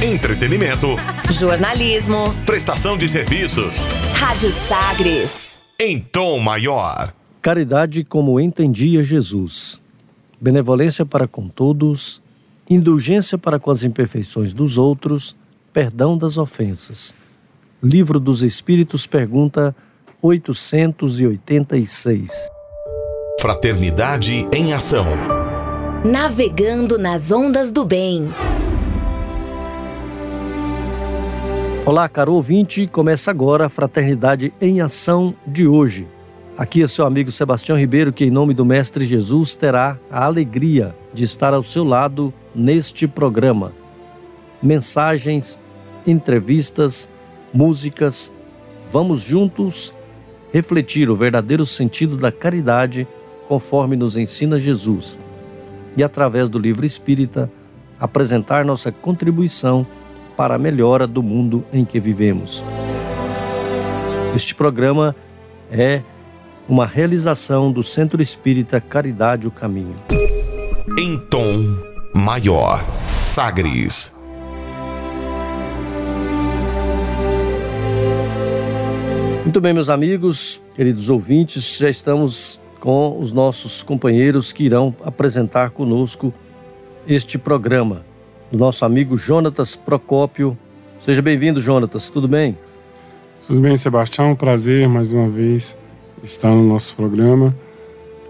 Entretenimento. Jornalismo. Prestação de serviços. Rádio Sagres. Em tom maior. Caridade como entendia Jesus. Benevolência para com todos. Indulgência para com as imperfeições dos outros. Perdão das ofensas. Livro dos Espíritos, pergunta 886. Fraternidade em ação. Navegando nas ondas do bem. Olá, caro ouvinte, começa agora a Fraternidade em Ação de hoje. Aqui é seu amigo Sebastião Ribeiro, que em nome do Mestre Jesus terá a alegria de estar ao seu lado neste programa. Mensagens, entrevistas, músicas, vamos juntos refletir o verdadeiro sentido da caridade conforme nos ensina Jesus e, através do livro espírita, apresentar nossa contribuição para a melhora do mundo em que vivemos. Este programa é uma realização do Centro Espírita Caridade o Caminho. Em tom maior. Sagres. Muito bem, meus amigos, queridos ouvintes, já estamos com os nossos companheiros que irão apresentar conosco este programa. Do nosso amigo Jonatas Procópio. Seja bem-vindo, Jonatas, tudo bem? Tudo bem, Sebastião? Prazer mais uma vez estar no nosso programa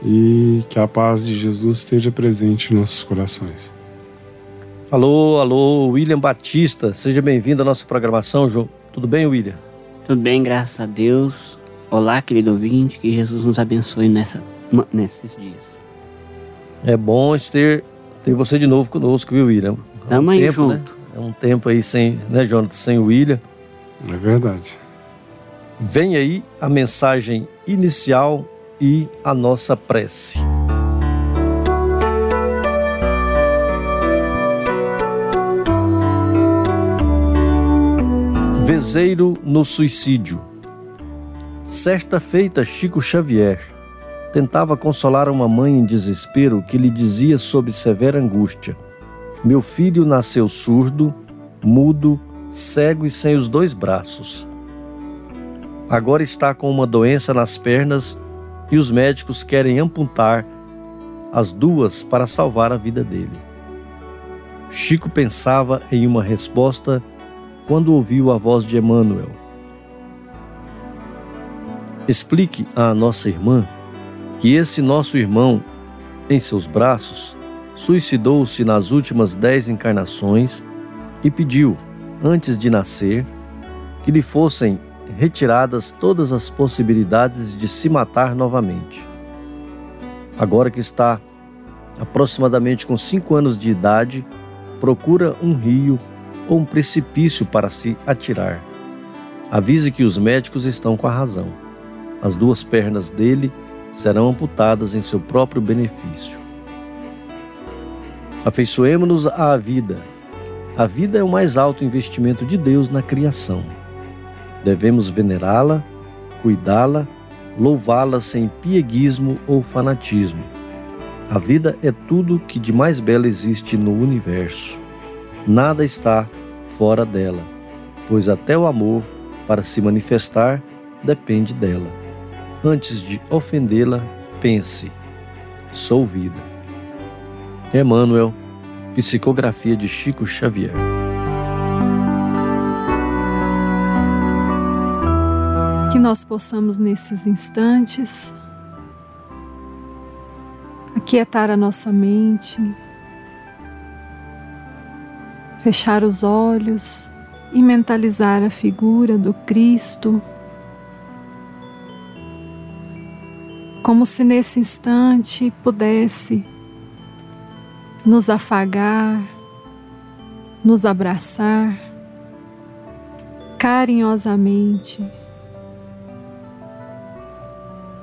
e que a paz de Jesus esteja presente em nossos corações. Alô, alô, William Batista, seja bem-vindo à nossa programação, João. Tudo bem, William? Tudo bem, graças a Deus. Olá, querido ouvinte, que Jesus nos abençoe nessa, nesses dias. É bom ter, ter você de novo conosco, viu, William? Tamo aí tempo, junto. Né? É um tempo aí sem, né, Jonathan, sem o William. É verdade. Vem aí a mensagem inicial e a nossa prece. Vezeiro no suicídio. Certa feita, Chico Xavier tentava consolar uma mãe em desespero que lhe dizia sob severa angústia: Meu filho nasceu surdo, mudo, cego e sem os dois braços. Agora está com uma doença nas pernas e os médicos querem amputar as duas para salvar a vida dele. Chico pensava em uma resposta quando ouviu a voz de Emmanuel. Explique à nossa irmã que esse nosso irmão, em seus braços, suicidou-se nas últimas dez encarnações e pediu, antes de nascer, que lhe fossem retiradas todas as possibilidades de se matar novamente. Agora que está aproximadamente com cinco anos de idade, procura um rio ou um precipício para se atirar. Avise que os médicos estão com a razão. As duas pernas dele serão amputadas em seu próprio benefício. Afeiçoemo-nos à vida. A vida é o mais alto investimento de Deus na criação. Devemos venerá-la, cuidá-la, louvá-la sem pieguismo ou fanatismo. A vida é tudo que de mais belo existe no universo. Nada está fora dela, pois até o amor, para se manifestar, depende dela. Antes de ofendê-la, pense: sou vida. Emmanuel, Psicografia de Chico Xavier. Que nós possamos, nesses instantes, aquietar a nossa mente, fechar os olhos e mentalizar a figura do Cristo, como se nesse instante pudesse nos afagar, nos abraçar carinhosamente.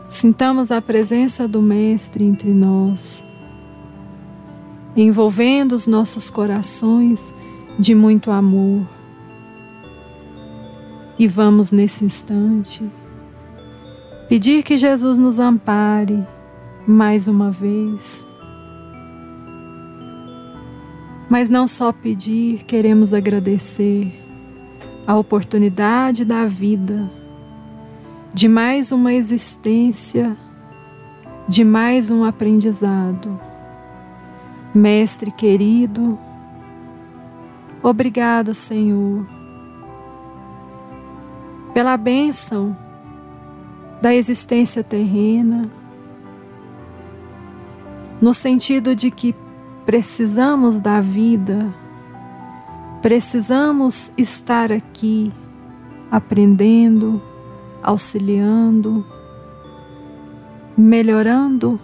Sintamos a presença do Mestre entre nós, envolvendo os nossos corações de muito amor. E vamos nesse instante pedir que Jesus nos ampare mais uma vez Mas não só pedir, queremos agradecer a oportunidade da vida, de mais uma existência, de mais um aprendizado. Mestre querido, obrigada, Senhor, pela bênção da existência terrena, no sentido de que precisamos da vida, precisamos estar aqui aprendendo, auxiliando, melhorando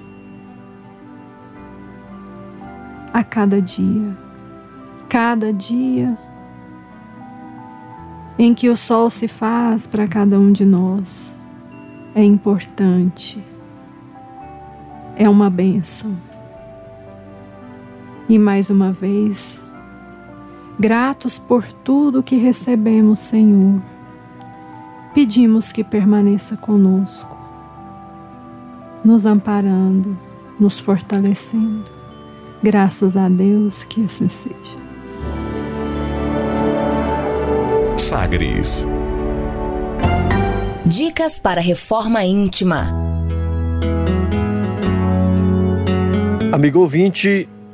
a cada dia. Cada dia em que o sol se faz para cada um de nós é importante, é uma benção. E mais uma vez, gratos por tudo que recebemos, Senhor, pedimos que permaneça conosco, nos amparando, nos fortalecendo. Graças a Deus que assim seja. Sagres. Dicas para reforma íntima. Amigo ouvinte,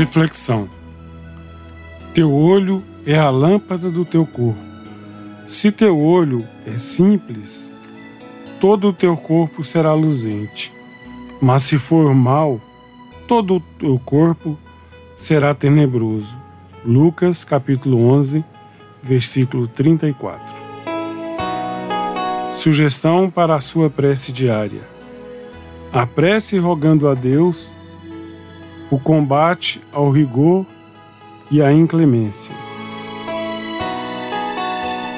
Reflexão: Teu olho é a lâmpada do teu corpo. Se teu olho é simples, todo o teu corpo será luzente. Mas se for mau, todo o teu corpo será tenebroso. Lucas capítulo 11, versículo 34. Sugestão para a sua prece diária. A prece rogando a Deus o combate ao rigor e à inclemência.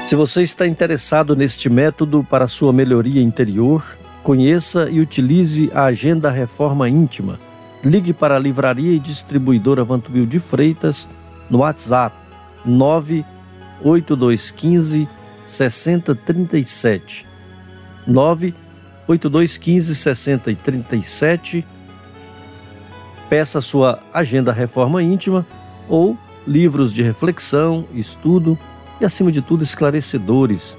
Se você está interessado neste método para sua melhoria interior, conheça e utilize a Agenda Reforma Íntima. Ligue para a Livraria e Distribuidora Vantubil de Freitas no WhatsApp 98215 6037. 98215 6037 peça sua agenda Reforma Íntima ou livros de reflexão, estudo e, acima de tudo, esclarecedores,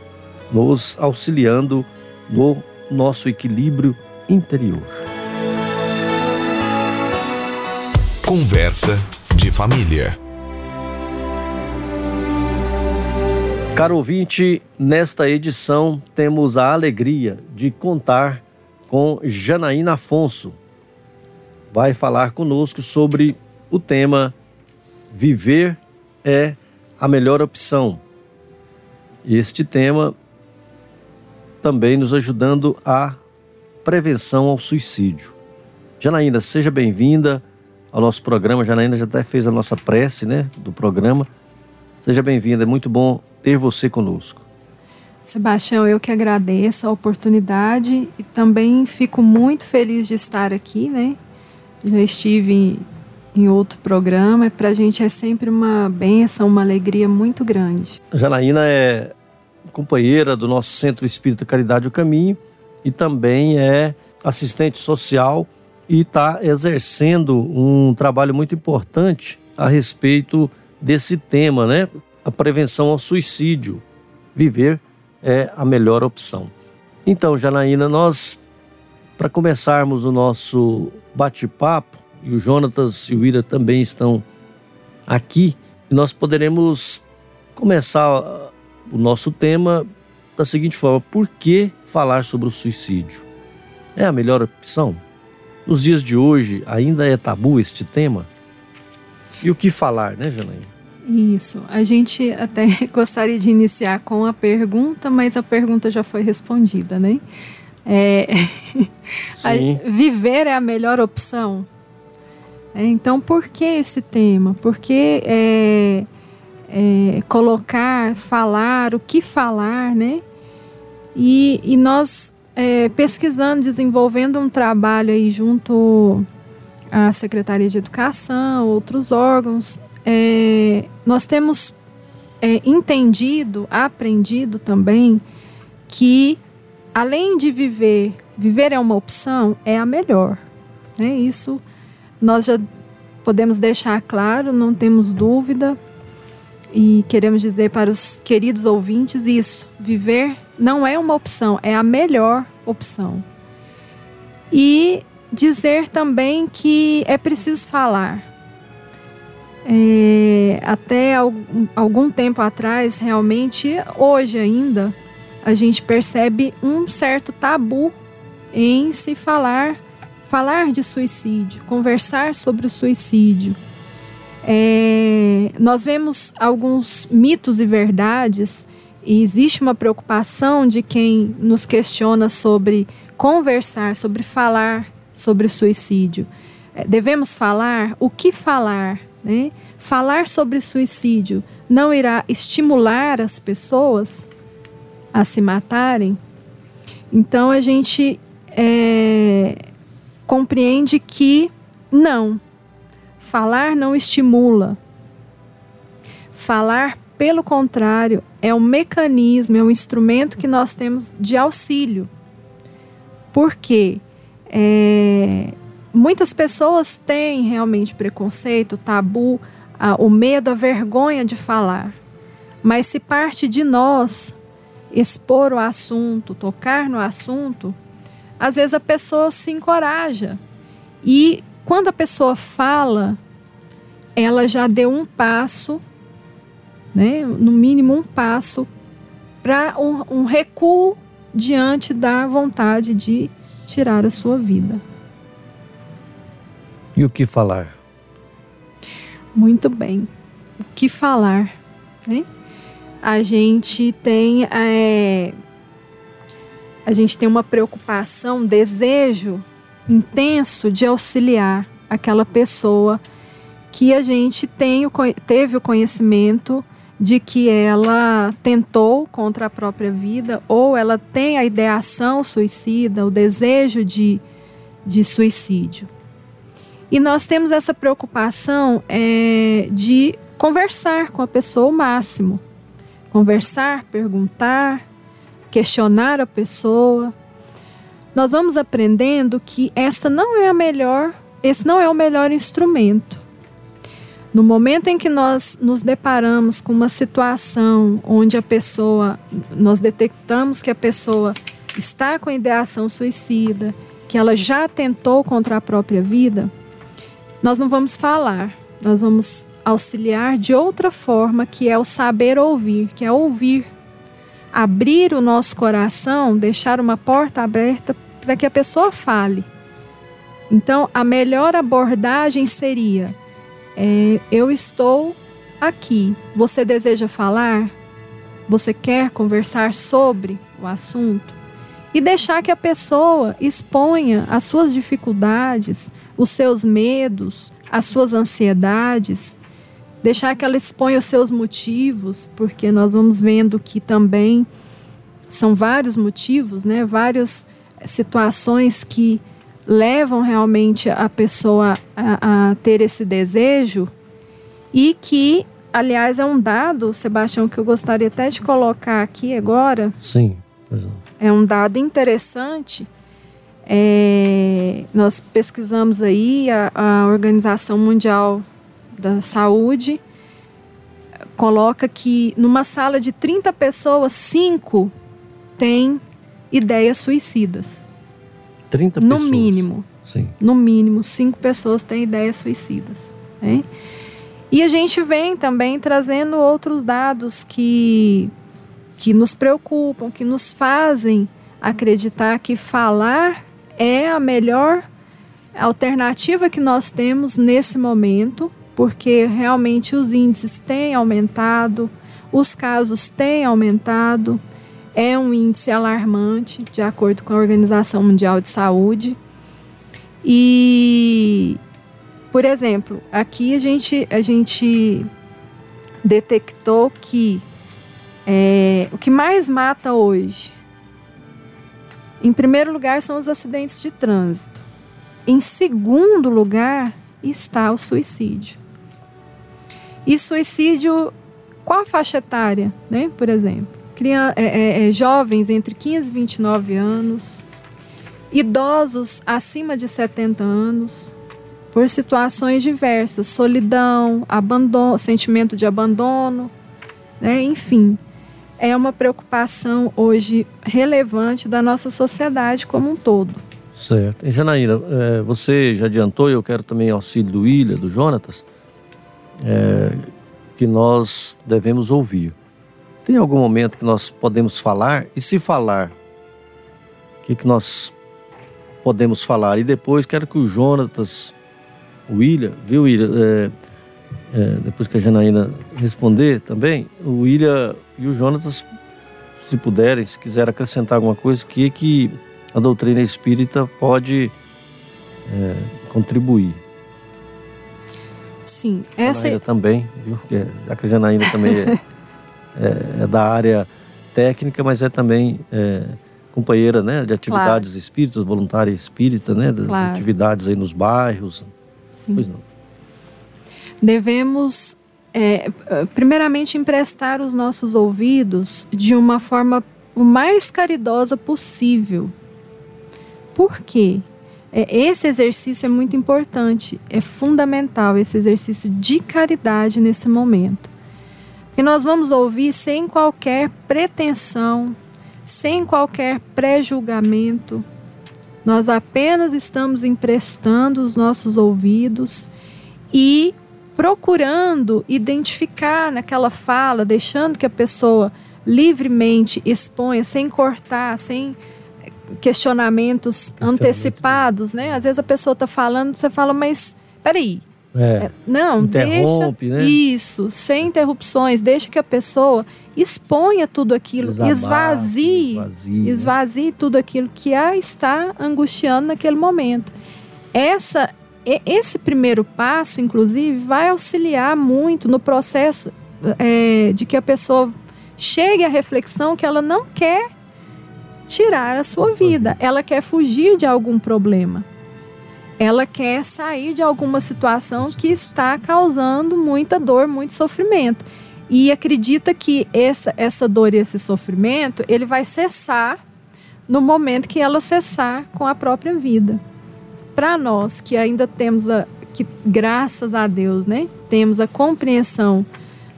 nos auxiliando no nosso equilíbrio interior. Conversa de família. Caro ouvinte, nesta edição temos a alegria de contar com Janaína Afonso, vai falar conosco sobre o tema Viver é a melhor opção. Este tema também nos ajudando a prevenção ao suicídio. Janaína, seja bem-vinda ao nosso programa. Janaína já até fez a nossa prece, né, do programa. Seja bem-vinda, é muito bom ter você conosco. Sebastião, eu que agradeço a oportunidade e também fico muito feliz de estar aqui, né, já estive em outro programa, para a gente é sempre uma benção, uma alegria muito grande. Janaína é companheira do nosso Centro Espírita Caridade o Caminho e também é assistente social e está exercendo um trabalho muito importante a respeito desse tema, né? A prevenção ao suicídio. Viver é a melhor opção. Então, Janaína, nós, para começarmos o nosso bate-papo, e o Jonatas e o Ira também estão aqui, nós poderemos começar o nosso tema da seguinte forma: por que falar sobre o suicídio? É a melhor opção? Nos dias de hoje ainda é tabu este tema? E o que falar, né, Janaína? Isso. A gente até gostaria de iniciar com a pergunta, mas a pergunta já foi respondida, né? É, viver é a melhor opção. Né? Então, por que esse tema? Por que é, é, colocar, falar, o que falar, né? E, e nós é, pesquisando, desenvolvendo um trabalho aí junto à Secretaria de Educação, outros órgãos, é, nós temos é, entendido, aprendido também que além de viver, viver é uma opção, é a melhor. Né? Isso nós já podemos deixar claro, não temos dúvida. E queremos dizer para os queridos ouvintes isso: viver não é uma opção, é a melhor opção. E dizer também que é preciso falar. É, até algum, algum tempo atrás, realmente, hoje ainda, a gente percebe um certo tabu em se falar, falar de suicídio, conversar sobre o suicídio. É, nós vemos alguns mitos e verdades e existe uma preocupação de quem nos questiona sobre conversar, sobre falar sobre suicídio. É, devemos falar o que falar, né? Falar sobre suicídio não irá estimular as pessoas a se matarem? Então a gente é, compreende que não. Falar não estimula. Falar, pelo contrário, é um mecanismo, é um instrumento que nós temos de auxílio. Porque é, muitas pessoas têm realmente preconceito, tabu, a, o medo, a vergonha de falar. Mas se parte de nós expor o assunto, tocar no assunto, às vezes a pessoa se encoraja. E quando a pessoa fala, ela já deu um passo, né, no mínimo um passo, para um, um recuo diante da vontade de tirar a sua vida. E o que falar? Muito bem. O que falar? Né? A gente tem é, a gente tem uma preocupação, um desejo intenso de auxiliar aquela pessoa que a gente tem o, teve o conhecimento de que ela tentou contra a própria vida ou ela tem a ideação suicida, o desejo de, de suicídio. E nós temos essa preocupação é, de conversar com a pessoa o máximo conversar, perguntar, questionar a pessoa. Nós vamos aprendendo que esta não é a melhor, esse não é o melhor instrumento. No momento em que nós nos deparamos com uma situação onde a pessoa, nós detectamos que a pessoa está com ideação suicida, que ela já tentou contra a própria vida, nós não vamos falar, nós vamos auxiliar de outra forma, que é o saber ouvir, que é ouvir. Abrir o nosso coração, deixar uma porta aberta para que a pessoa fale. Então, a melhor abordagem seria: é, eu estou aqui. Você deseja falar? Você quer conversar sobre o assunto? E deixar que a pessoa exponha as suas dificuldades, os seus medos, as suas ansiedades, deixar que ela exponha os seus motivos, porque nós vamos vendo que também são vários motivos, né? Várias situações que levam realmente a pessoa a, a ter esse desejo e que, aliás, é um dado, Sebastião, que eu gostaria até de colocar aqui agora. Sim. É um dado interessante. É, nós pesquisamos aí a, a Organização Mundial da Saúde coloca que numa sala de 30 pessoas, 5 têm ideias suicidas. 30 no pessoas? No mínimo. Sim. No mínimo, 5 pessoas têm ideias suicidas. Né? E a gente vem também trazendo outros dados que, que nos preocupam, que nos fazem acreditar que falar é a melhor alternativa que nós temos nesse momento porque realmente os índices têm aumentado, os casos têm aumentado, é um índice alarmante, de acordo com a Organização Mundial de Saúde. E por exemplo, aqui a gente, a gente detectou que é, o que mais mata hoje, em primeiro lugar, são os acidentes de trânsito. Em segundo lugar está o suicídio. E suicídio, qual a faixa etária, né? Por exemplo, é, é, é, jovens entre 15 e 29 anos, idosos acima de 70 anos, por situações diversas, solidão, abandono, sentimento de abandono, né? enfim. É uma preocupação hoje relevante da nossa sociedade como um todo. Certo. E Janaína, é, você já adiantou, e eu quero também auxílio do William, do Jonatas, é, que nós devemos ouvir. Tem algum momento que nós podemos falar? E se falar, o que, que nós podemos falar? E depois quero que o Jonatas o William, viu, William? É, é, depois que a Janaína responder também, o William e o Jonatas, se puderem, se quiserem acrescentar alguma coisa, que que a doutrina espírita pode é, contribuir. Sim, essa Janaína também, viu? Porque, já que a Janaína também é, é, é, da área técnica, mas é também é, companheira né, de atividades claro. espíritas, voluntária espírita, né, das claro. atividades aí nos bairros, Sim. Pois não. Devemos, é, primeiramente, emprestar os nossos ouvidos de uma forma o mais caridosa possível. Por quê? É, esse exercício é muito importante, é fundamental esse exercício de caridade nesse momento. Porque nós vamos ouvir sem qualquer pretensão, sem qualquer pré-julgamento, nós apenas estamos emprestando os nossos ouvidos e procurando identificar naquela fala, deixando que a pessoa livremente exponha, sem cortar, sem questionamentos antecipados, né? Às vezes a pessoa está falando, você fala, mas peraí, é, é, não, interrompe, deixa né? isso, sem interrupções, deixa que a pessoa exponha tudo aquilo, esvazie, esvazie, né? esvazie né? tudo aquilo que a está angustiando naquele momento. Essa, esse primeiro passo, inclusive, vai auxiliar muito no processo é, de que a pessoa chegue à reflexão que ela não quer tirar a sua vida, ela quer fugir de algum problema ela quer sair de alguma situação que está causando muita dor, muito sofrimento. E acredita que essa, essa dor e esse sofrimento, ele vai cessar no momento que ela cessar com a própria vida. Para nós que ainda temos a que graças a Deus, né, temos a compreensão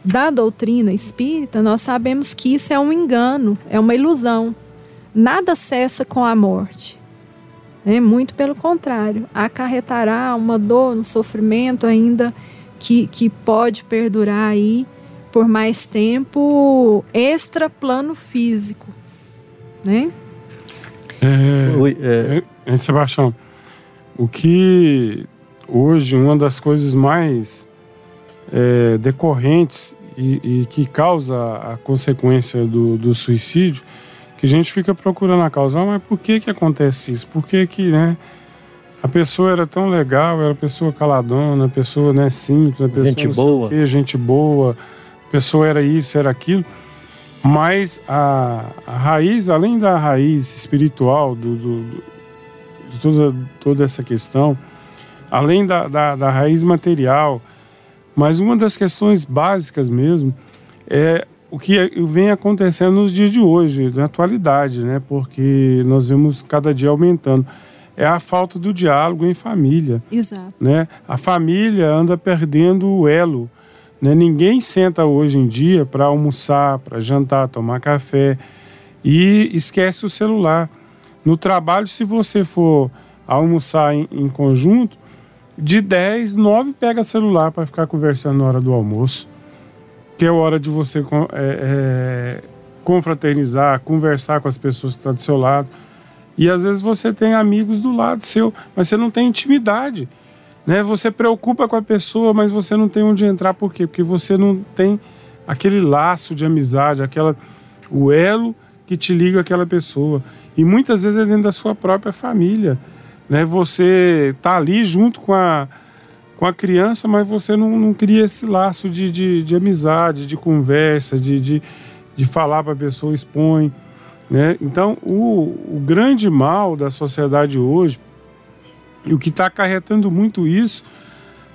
da doutrina espírita, nós sabemos que isso é um engano, é uma ilusão. Nada cessa com a morte. Né? Muito pelo contrário, acarretará uma dor, um sofrimento ainda que, que pode perdurar aí por mais tempo extra plano físico. Né? É, Oi, é... É, é... Sebastião, o que hoje uma das coisas mais é, decorrentes e, e, que causa a consequência do, do suicídio a gente fica procurando a causa, ah, mas por que que acontece isso? Por que que, né? A pessoa era tão legal, era pessoa caladona, a pessoa, né, simples, a pessoa gente boa, que, gente boa, a pessoa era isso, era aquilo. Mas a, a raiz, além da raiz espiritual do, do, do de toda, toda essa questão, além da, da, da raiz material, mas uma das questões básicas mesmo é o que vem acontecendo nos dias de hoje, na atualidade, né? Porque nós vemos cada dia aumentando. É a falta do diálogo em família. Exato. Né? A família anda perdendo o elo. Né? Ninguém senta hoje em dia para almoçar, para jantar, tomar café e esquece o celular. No trabalho, se você for almoçar em, em conjunto, de 10, 9 pega celular para ficar conversando na hora do almoço que é hora de você é, é, confraternizar, conversar com as pessoas que estão do seu lado. E às vezes você tem amigos do lado seu, mas você não tem intimidade. Né? Você preocupa com a pessoa, mas você não tem onde entrar. Por quê? Porque você não tem aquele laço de amizade, aquela, o elo que te liga àquela pessoa. E muitas vezes é dentro da sua própria família. Né? Você está ali junto com a com a criança, mas você não, não cria esse laço de, de, de amizade, de conversa, de, de, de falar para a pessoa, expõe. Né? Então, o, o grande mal da sociedade hoje, e o que está acarretando muito isso,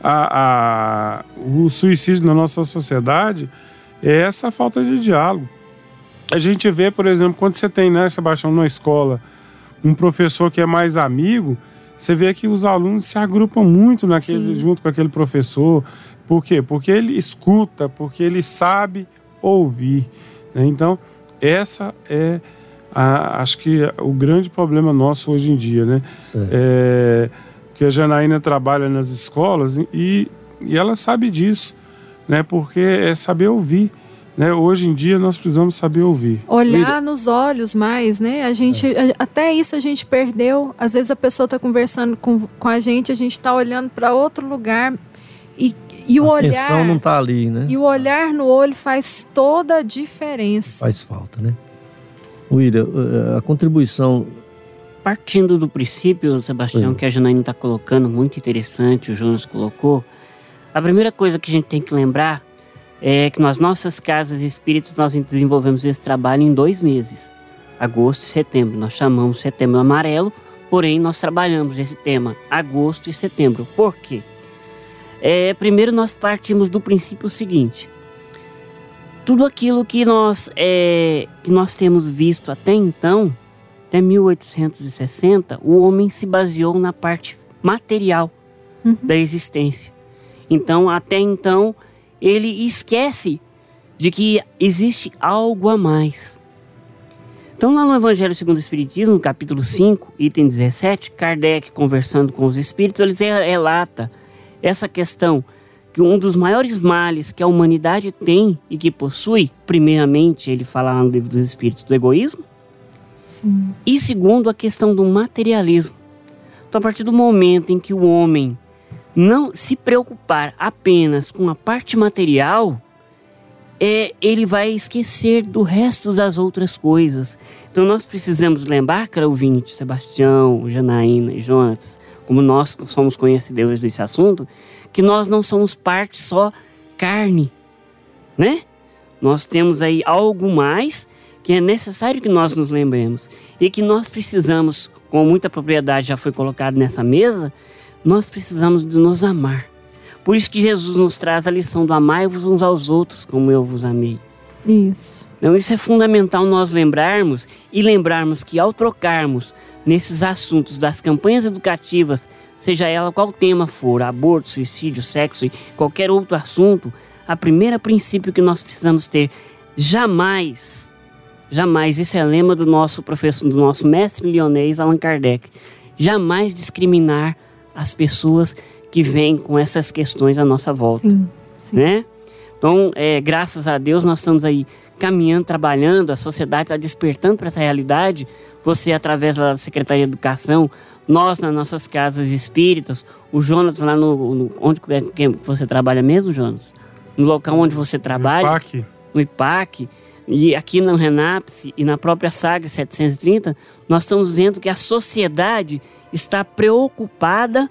a, a, o suicídio na nossa sociedade, é essa falta de diálogo. A gente vê, por exemplo, quando você tem, né, Sebastião, na escola, um professor que é mais amigo, você vê que os alunos se agrupam muito naquele, junto com aquele professor. Por quê? Porque ele escuta, porque ele sabe ouvir. Né? Então, essa é, a, acho que, o grande problema nosso hoje em dia. Né? É, que a Janaína trabalha nas escolas e, e ela sabe disso, né? porque é saber ouvir. Né? Hoje em dia nós precisamos saber ouvir. Olhar Mira. nos olhos mais, né? A gente é. até isso a gente perdeu. Às vezes a pessoa está conversando com, com a gente, a gente está olhando para outro lugar e, e o a olhar. A não está ali, né? E o olhar no olho faz toda a diferença. Faz falta, né? William, eh, a contribuição partindo do princípio, Sebastião, que a Janaína está colocando, muito interessante, o Jonas colocou, a primeira coisa que a gente tem que lembrar é que nas nossas casas espíritas nós desenvolvemos esse trabalho em dois meses, agosto e setembro. Nós chamamos setembro amarelo, porém nós trabalhamos esse tema agosto e setembro. Por quê? É, primeiro nós partimos do princípio seguinte: tudo aquilo que nós, é, que nós temos visto até então, até 1860, o homem se baseou na parte material uhum. da existência. Então, até então, ele esquece de que existe algo a mais. Então, lá no Evangelho segundo o Espiritismo, no capítulo 5, item 17, Kardec, conversando com os espíritos, ele relata essa questão que um dos maiores males que a humanidade tem e que possui, primeiramente, ele fala lá no livro dos Espíritos, do egoísmo, Sim. e segundo, a questão do materialismo. Então, a partir do momento em que o homem não se preocupar apenas com a parte material, é, ele vai esquecer do resto das outras coisas. Então nós precisamos lembrar, cara ouvinte, Sebastião, Janaína e Jonas, como nós somos conhecedores desse assunto, que nós não somos parte só carne, né? Nós temos aí algo mais que é necessário que nós nos lembremos e que nós precisamos, com muita propriedade já foi colocado nessa mesa, nós precisamos de nos amar. Por isso que Jesus nos traz a lição do amai-vos uns aos outros como eu vos amei. Isso. Então isso é fundamental nós lembrarmos e lembrarmos que ao trocarmos nesses assuntos das campanhas educativas, seja ela qual tema for, aborto, suicídio, sexo e qualquer outro assunto, a primeira princípio que nós precisamos ter jamais, jamais, isso é lema do nosso professor, do nosso mestre leonês Allan Kardec, jamais discriminar as pessoas que vêm com essas questões à nossa volta. Sim, sim. Né? Então, é, graças a Deus, nós estamos aí caminhando, trabalhando, a sociedade está despertando para essa realidade. Você, através da Secretaria de Educação, nós nas nossas casas espíritas, o Jonas lá no, no onde que você trabalha mesmo, Jonas? No local onde você trabalha? No IPAC. No IPAC. E aqui no Renapse e na própria Saga 730, nós estamos vendo que a sociedade está preocupada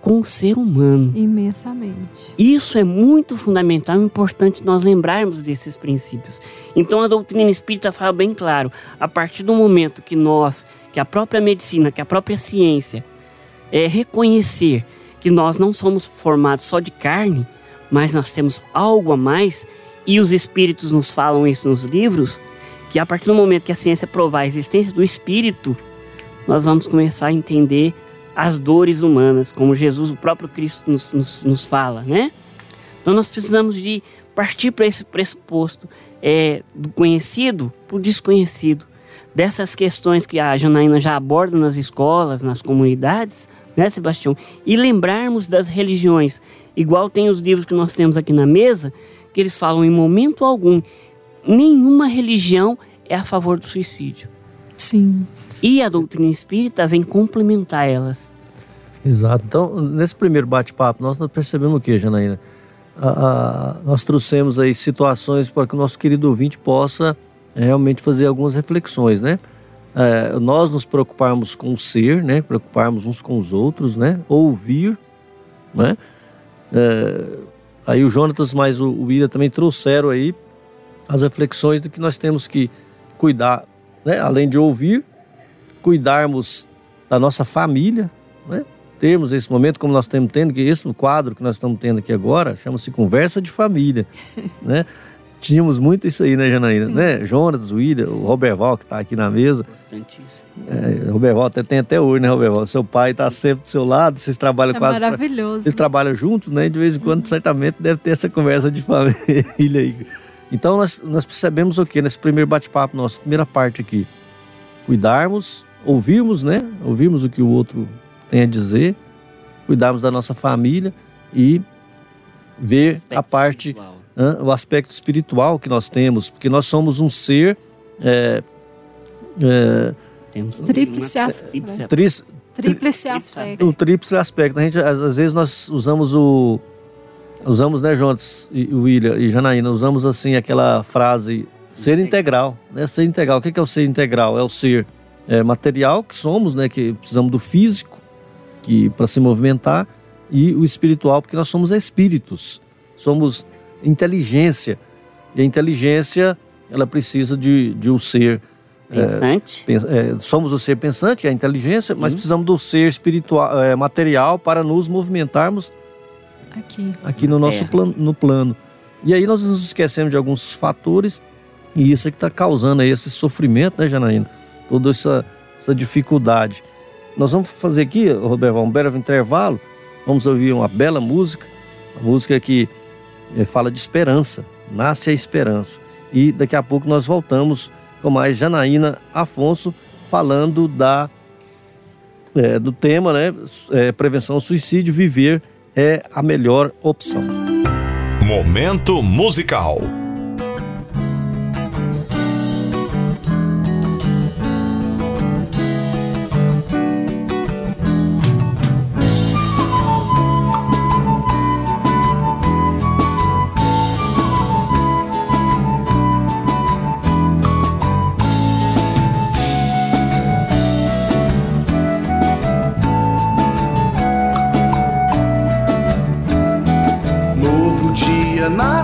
com o ser humano. Imensamente. Isso é muito fundamental e importante nós lembrarmos desses princípios. Então a doutrina espírita fala bem claro: a partir do momento que nós, que a própria medicina, que a própria ciência é reconhecer que nós não somos formados só de carne, mas nós temos algo a mais, e os espíritos nos falam isso nos livros, que a partir do momento que a ciência provar a existência do espírito, nós vamos começar a entender as dores humanas, como Jesus, o próprio Cristo, nos, nos, nos fala, né? Então nós precisamos de partir para esse pressuposto é, do conhecido para o desconhecido. Dessas questões que a Janaína já aborda nas escolas, nas comunidades, né, Sebastião? E lembrarmos das religiões. Igual tem os livros que nós temos aqui na mesa, que eles falam em momento algum, nenhuma religião é a favor do suicídio. Sim. E a doutrina espírita vem complementar elas. Exato. Então, nesse primeiro bate-papo, nós percebemos o que, Janaína? A, a, nós trouxemos aí situações para que o nosso querido ouvinte possa realmente fazer algumas reflexões, né? É, nós nos preocuparmos com o ser, né? Preocuparmos uns com os outros, né? Ouvir, né? É, aí o Jonatas mais o, o William também trouxeram aí as reflexões de que nós temos que cuidar, né? além de ouvir, cuidarmos da nossa família, né? termos esse momento como nós estamos tendo, que esse quadro que nós estamos tendo aqui agora chama-se Conversa de Família, né? Tínhamos muito isso aí, né, Janaína? Né? Jonas, William, o Roberval, que está aqui na mesa. Importantíssimo. É, Roberval até, tem até hoje, né, Roberval? Seu pai está sempre do seu lado, vocês trabalham Isso é quase. maravilhoso. Eles trabalham juntos, né? De vez em quando, certamente, deve ter essa conversa de família aí. Então, nós, nós percebemos o quê? Nesse primeiro bate-papo, nossa primeira parte aqui. Cuidarmos, ouvirmos, né? Ouvirmos o que o outro tem a dizer, cuidarmos da nossa família e ver a parte, o aspecto espiritual que nós temos, porque nós somos um ser é, é, Temos Tríplice uma- aspecto. tríplice tris- Tríplice Tríplice aspecto. o tríplice aspecto. A gente, às, às vezes nós usamos o. Usamos, né, Jonas e o William e Janaína, usamos assim aquela frase ser integral, né? Ser integral. O que que é o ser integral? É o ser é, material que somos, né? Que precisamos do físico que para se movimentar e o espiritual porque nós somos espíritos, somos inteligência e a inteligência ela precisa de, de um ser Pensante. Pens- é, somos o ser pensante, que é a inteligência, mas precisamos do ser espiritual, é, material para nos movimentarmos Aqui. aqui no nosso Terra. plano, no plano. E aí nós nos esquecemos de alguns fatores e isso é que está causando aí esse sofrimento, né, Janaína? Toda essa, essa dificuldade. Nós vamos fazer aqui, Roberto, um breve intervalo. Vamos ouvir uma bela música, uma música que fala de esperança, nasce a esperança. E daqui a pouco nós voltamos com mais Janaína Afonso falando da eh, do tema, né, eh, prevenção ao suicídio, viver é a melhor opção. Momento musical.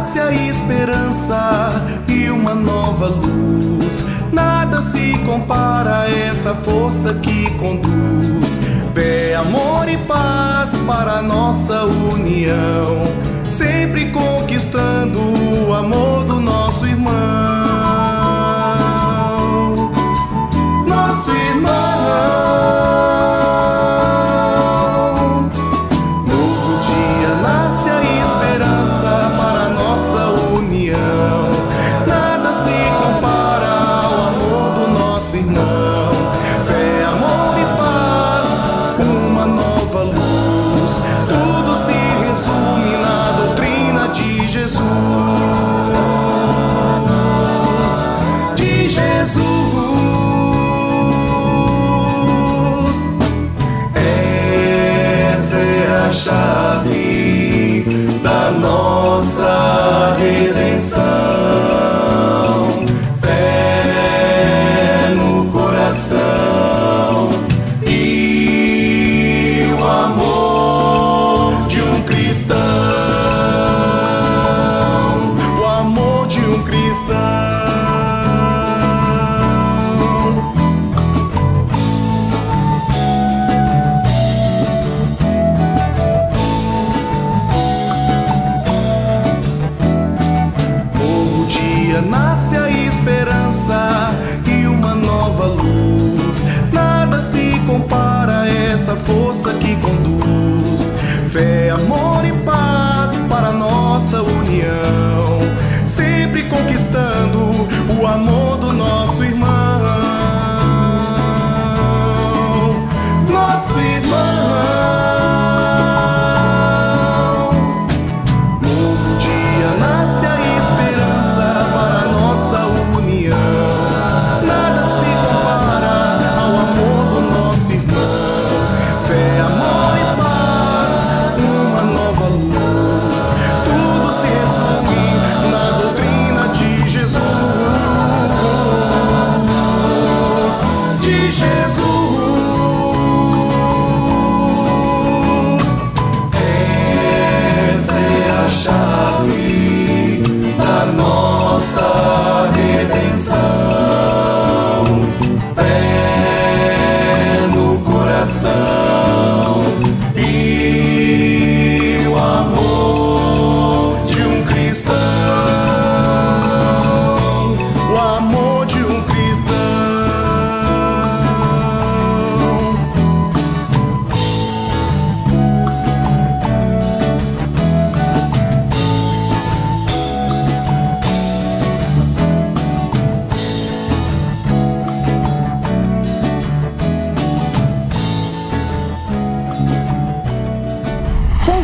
Dia nasce a esperança e uma nova luz. Nada se compara a essa força que conduz. Fé, amor e paz para nossa união. Sempre conquistando o amor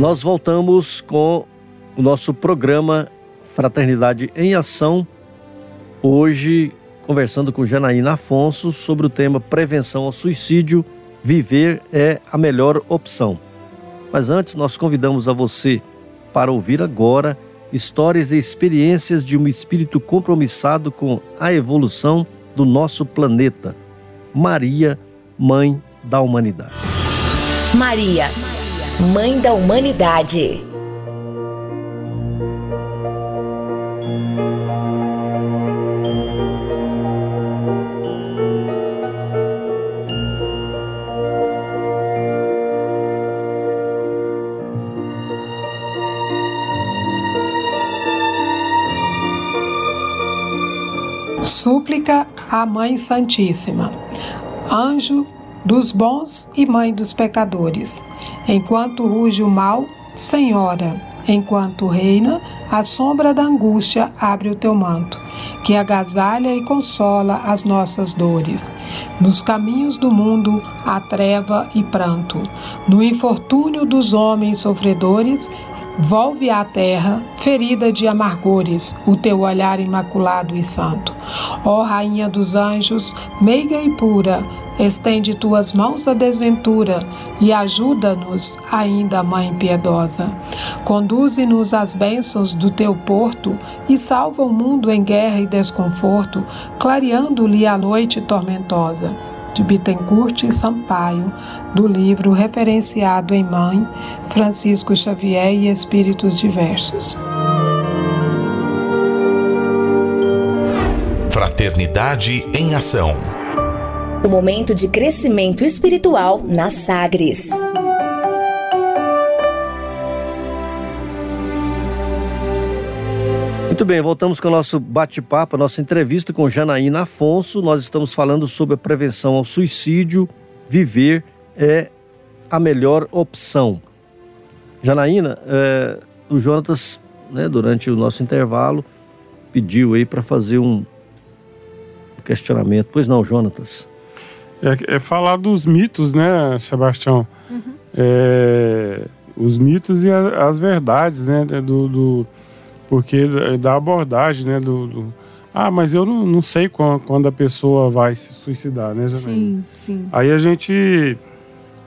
Nós voltamos com o nosso programa Fraternidade em Ação. Hoje, conversando com Janaína Afonso sobre o tema Prevenção ao Suicídio. Viver é a melhor opção. Mas antes, nós convidamos a você para ouvir agora histórias e experiências de um espírito compromissado com a evolução do nosso planeta. Maria, Mãe da Humanidade. Maria, Mãe da Humanidade. Súplica à Mãe Santíssima, anjo dos bons e mãe dos pecadores. Enquanto ruge o mal, Senhora, enquanto reina, a sombra da angústia abre o teu manto, que agasalha e consola as nossas dores. Nos caminhos do mundo há treva e pranto. No infortúnio dos homens sofredores, Volve à terra, ferida de amargores, o teu olhar imaculado e santo. Ó Rainha dos anjos, meiga e pura, estende tuas mãos à desventura e ajuda-nos, ainda, Mãe piedosa. Conduze-nos às bênçãos do teu porto e salva o mundo em guerra e desconforto, clareando-lhe a noite tormentosa de Bittencourt e Sampaio, do livro referenciado em Mãe, Francisco Xavier e Espíritos Diversos. Fraternidade em Ação. O momento de crescimento espiritual na Sagres. Muito bem, voltamos com o nosso bate-papo, nossa entrevista com Janaína Afonso. Nós estamos falando sobre a prevenção ao suicídio. Viver é a melhor opção. Janaína, é, o Jonatas, né, durante o nosso intervalo, pediu aí para fazer um questionamento. Pois não, Jonatas? É, é falar dos mitos, né, Sebastião? É, os mitos e a- as verdades, né, do, do- porque da abordagem, né, do, do- ah, mas eu não, não sei quando, quando a pessoa vai se suicidar, né, Janaína? Sim, sim. Aí a gente,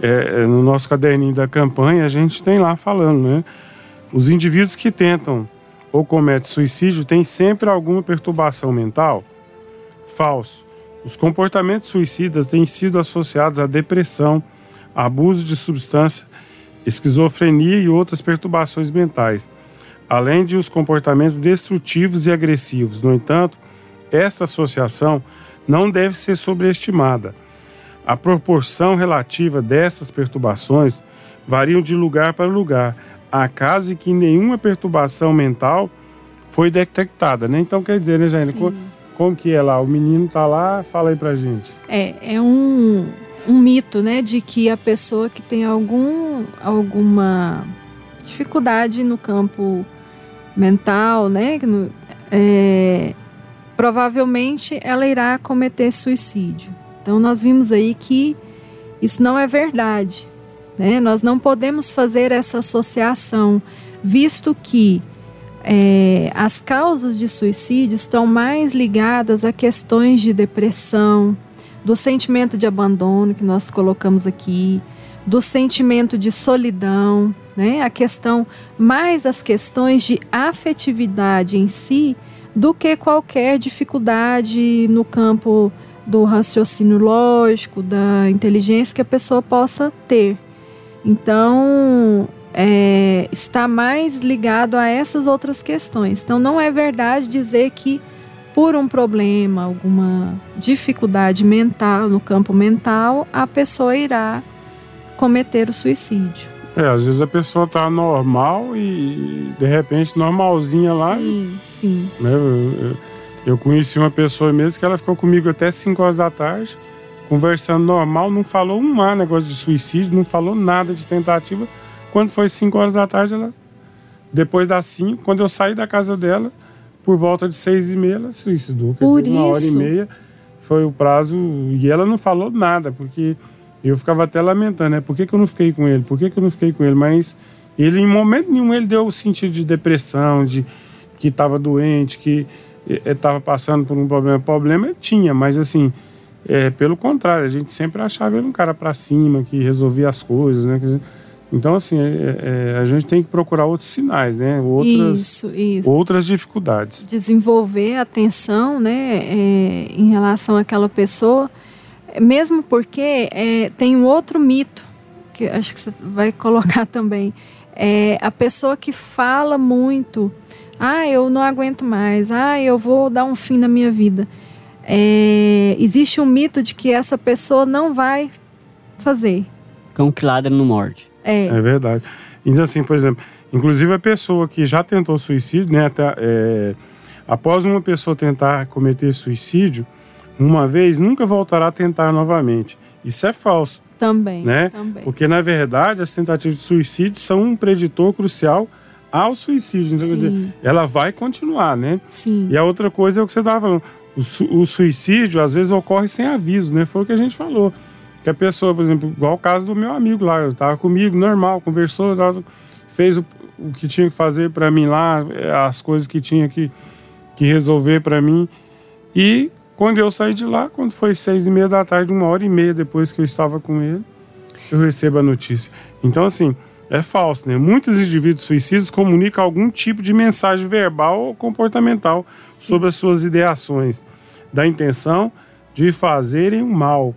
é, é, no nosso caderninho da campanha, a gente tem lá falando, né? Os indivíduos que tentam ou cometem suicídio têm sempre alguma perturbação mental? Falso. Os comportamentos suicidas têm sido associados à depressão, abuso de substância, esquizofrenia e outras perturbações mentais. além de os comportamentos destrutivos e agressivos. No entanto, esta associação não deve ser sobreestimada. A proporção relativa dessas perturbações variam de lugar para lugar. Há casos em que nenhuma perturbação mental foi detectada, né? Então quer dizer, né, Jaina? Como, como que é lá? O menino tá lá, fala aí pra gente. É, é um, um mito, né, de que a pessoa que tem algum, alguma dificuldade no campo mental, né, é, provavelmente ela irá cometer suicídio. Então nós vimos aí que isso não é verdade. Né? Nós não podemos fazer essa associação, visto que é, as causas de suicídio estão mais ligadas a questões de depressão, do sentimento de abandono que nós colocamos aqui, do sentimento de solidão, né? A questão mais as questões de afetividade em si do que qualquer dificuldade no campo do raciocínio lógico, da inteligência que a pessoa possa ter. Então, é, está mais ligado a essas outras questões. Então, não é verdade dizer que por um problema, alguma dificuldade mental, no campo mental, a pessoa irá cometer o suicídio. É, às vezes a pessoa tá normal e de repente normalzinha lá. Sim, sim. Né, eu, eu conheci uma pessoa mesmo que ela ficou comigo até 5 horas da tarde, conversando normal, não falou um ar negócio de suicídio, não falou nada de tentativa. Quando foi 5 horas da tarde, ela. Depois das 5, quando eu saí da casa dela, por volta de seis e meia, ela suicidou. Quer por dizer, isso. uma hora e meia foi o prazo. E ela não falou nada, porque eu ficava até lamentando, né? Por que, que eu não fiquei com ele? Por que, que eu não fiquei com ele? Mas ele, em momento nenhum, ele deu o sentido de depressão, de que estava doente, que estava passando por um problema. Problema tinha, mas assim, é, pelo contrário, a gente sempre achava ele um cara para cima, que resolvia as coisas, né? Então, assim, é, é, a gente tem que procurar outros sinais, né? Outras, isso, isso. outras dificuldades. Desenvolver atenção, né, é, em relação àquela pessoa mesmo porque é, tem um outro mito, que acho que você vai colocar também. É a pessoa que fala muito, ah, eu não aguento mais, ah, eu vou dar um fim na minha vida. É, existe um mito de que essa pessoa não vai fazer. Cão que ladra no morde. É. É verdade. Então, assim, por exemplo, inclusive a pessoa que já tentou suicídio, né, até, é, após uma pessoa tentar cometer suicídio, uma vez, nunca voltará a tentar novamente. Isso é falso. Também, né? também. Porque, na verdade, as tentativas de suicídio são um preditor crucial ao suicídio. Então, quer dizer, ela vai continuar, né? Sim. E a outra coisa é o que você estava falando. O, su o, suicídio, às vezes, ocorre sem aviso, né? Foi o que a gente falou. Que a pessoa, por exemplo, igual o caso do meu amigo lá, eu tava comigo, normal, conversou, tava, fez o, o que tinha que fazer para mim lá, as coisas que tinha que, que resolver para mim. E quando eu saí de lá, quando foi seis e meia da tarde, uma hora e meia depois que eu estava com ele, eu recebo a notícia. Então, assim, é falso, né? Muitos indivíduos suicidas comunicam algum tipo de mensagem verbal ou comportamental Sim. sobre as suas ideações, da intenção de fazerem o mal.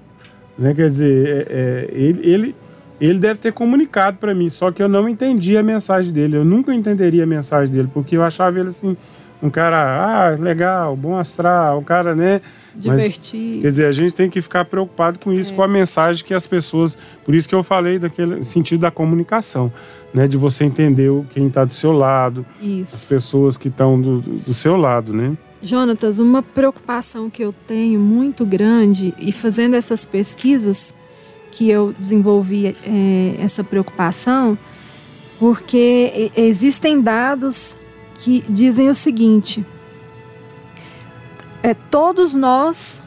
Né? Quer dizer, é, é, ele, ele, ele deve ter comunicado para mim, só que eu não entendi a mensagem dele. Eu nunca entenderia a mensagem dele, porque eu achava ele assim um cara, ah, legal, bom astral, um cara, né? Divertido. Mas, quer dizer, a gente tem que ficar preocupado com isso, é. com a mensagem que as pessoas. Por isso que eu falei daquele sentido da comunicação, né? De você entender quem está do seu lado, isso. as pessoas que estão do, do seu lado, né? Jonatas, uma preocupação que eu tenho muito grande, e fazendo essas pesquisas que eu desenvolvi é, essa preocupação, porque existem dados que dizem o seguinte: é todos nós,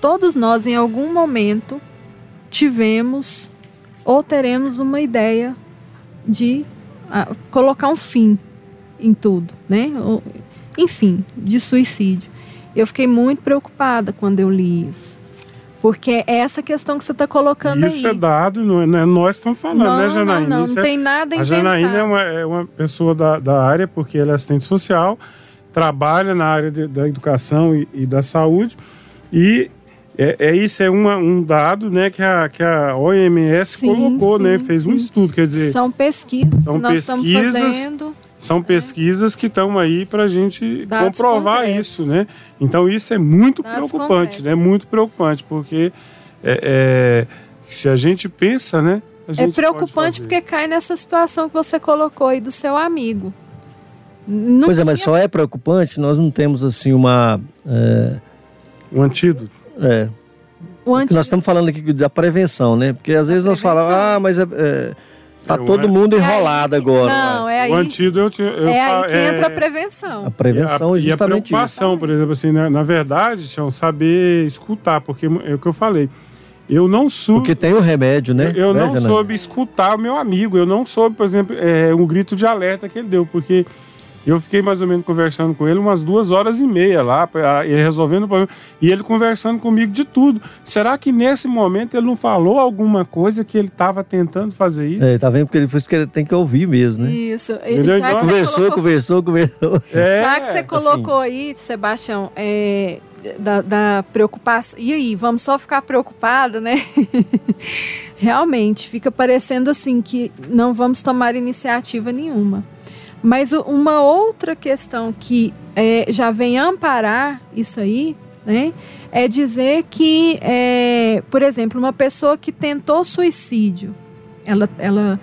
todos nós em algum momento tivemos ou teremos uma ideia de ah, colocar um fim em tudo, né? Ou, enfim, de suicídio. Eu fiquei muito preocupada quando eu li isso. Porque é essa questão que você está colocando Isso aí. é dado, não é, é nós estamos falando, não, né, Janaína? Não, não, Isso não é, tem nada A inventado. Janaína é uma, é uma pessoa da, da área, porque ela é assistente social, trabalha na área de, da educação e, e, da saúde, e é, é isso, é uma, um dado né, que, a, que a OMS Sim, colocou, sim, né? Fez um sim. estudo, quer dizer... São pesquisas São que nós estamos pesquisas fazendo. São pesquisas que estão aí para a gente Dados comprovar concretos. isso, né? Então isso é muito Dados preocupante, concretos. né? Muito preocupante, porque é, é, se a gente pensa, né? A É preocupante porque cai nessa situação que você colocou aí do seu amigo. Não Pois é, mas tinha- só é preocupante, nós não temos assim uma. É, um antídoto. É. O anti- nós estamos falando aqui da prevenção, né? Porque às vezes nós falamos, ah, mas é, é, tá É, todo an- mundo enrolado agora. Não, é aí, o antídoto eu, eu é aí que entra a prevenção. A prevenção e é a, e a justamente isso. preocupação, por exemplo, assim, na, na verdade, Tião, saber escutar, porque é o que eu falei. Eu não soube. Porque tem o remédio, né? Eu Né, não Janaína? soube escutar o meu amigo. Eu não soube, por exemplo, é, um grito de alerta que ele deu, porque eu fiquei mais ou menos conversando com ele umas duas horas e meia lá, ele resolvendo o problema, e ele conversando comigo de tudo. Será que nesse momento ele não falou alguma coisa que ele estava tentando fazer isso? É, tá vendo? Porque por isso que ele tem que ouvir mesmo, né? Isso. E Entendeu? que você Conversou, colocou- conversou, conversou. É, Já que você colocou aí, Sebastião, é, da, da preocupação. E aí, vamos só ficar preocupado, né? Realmente, fica parecendo assim que não vamos tomar iniciativa nenhuma. Mas uma outra questão que é, já vem amparar isso aí, né? É dizer que, é, por exemplo, uma pessoa que tentou suicídio, ela, ela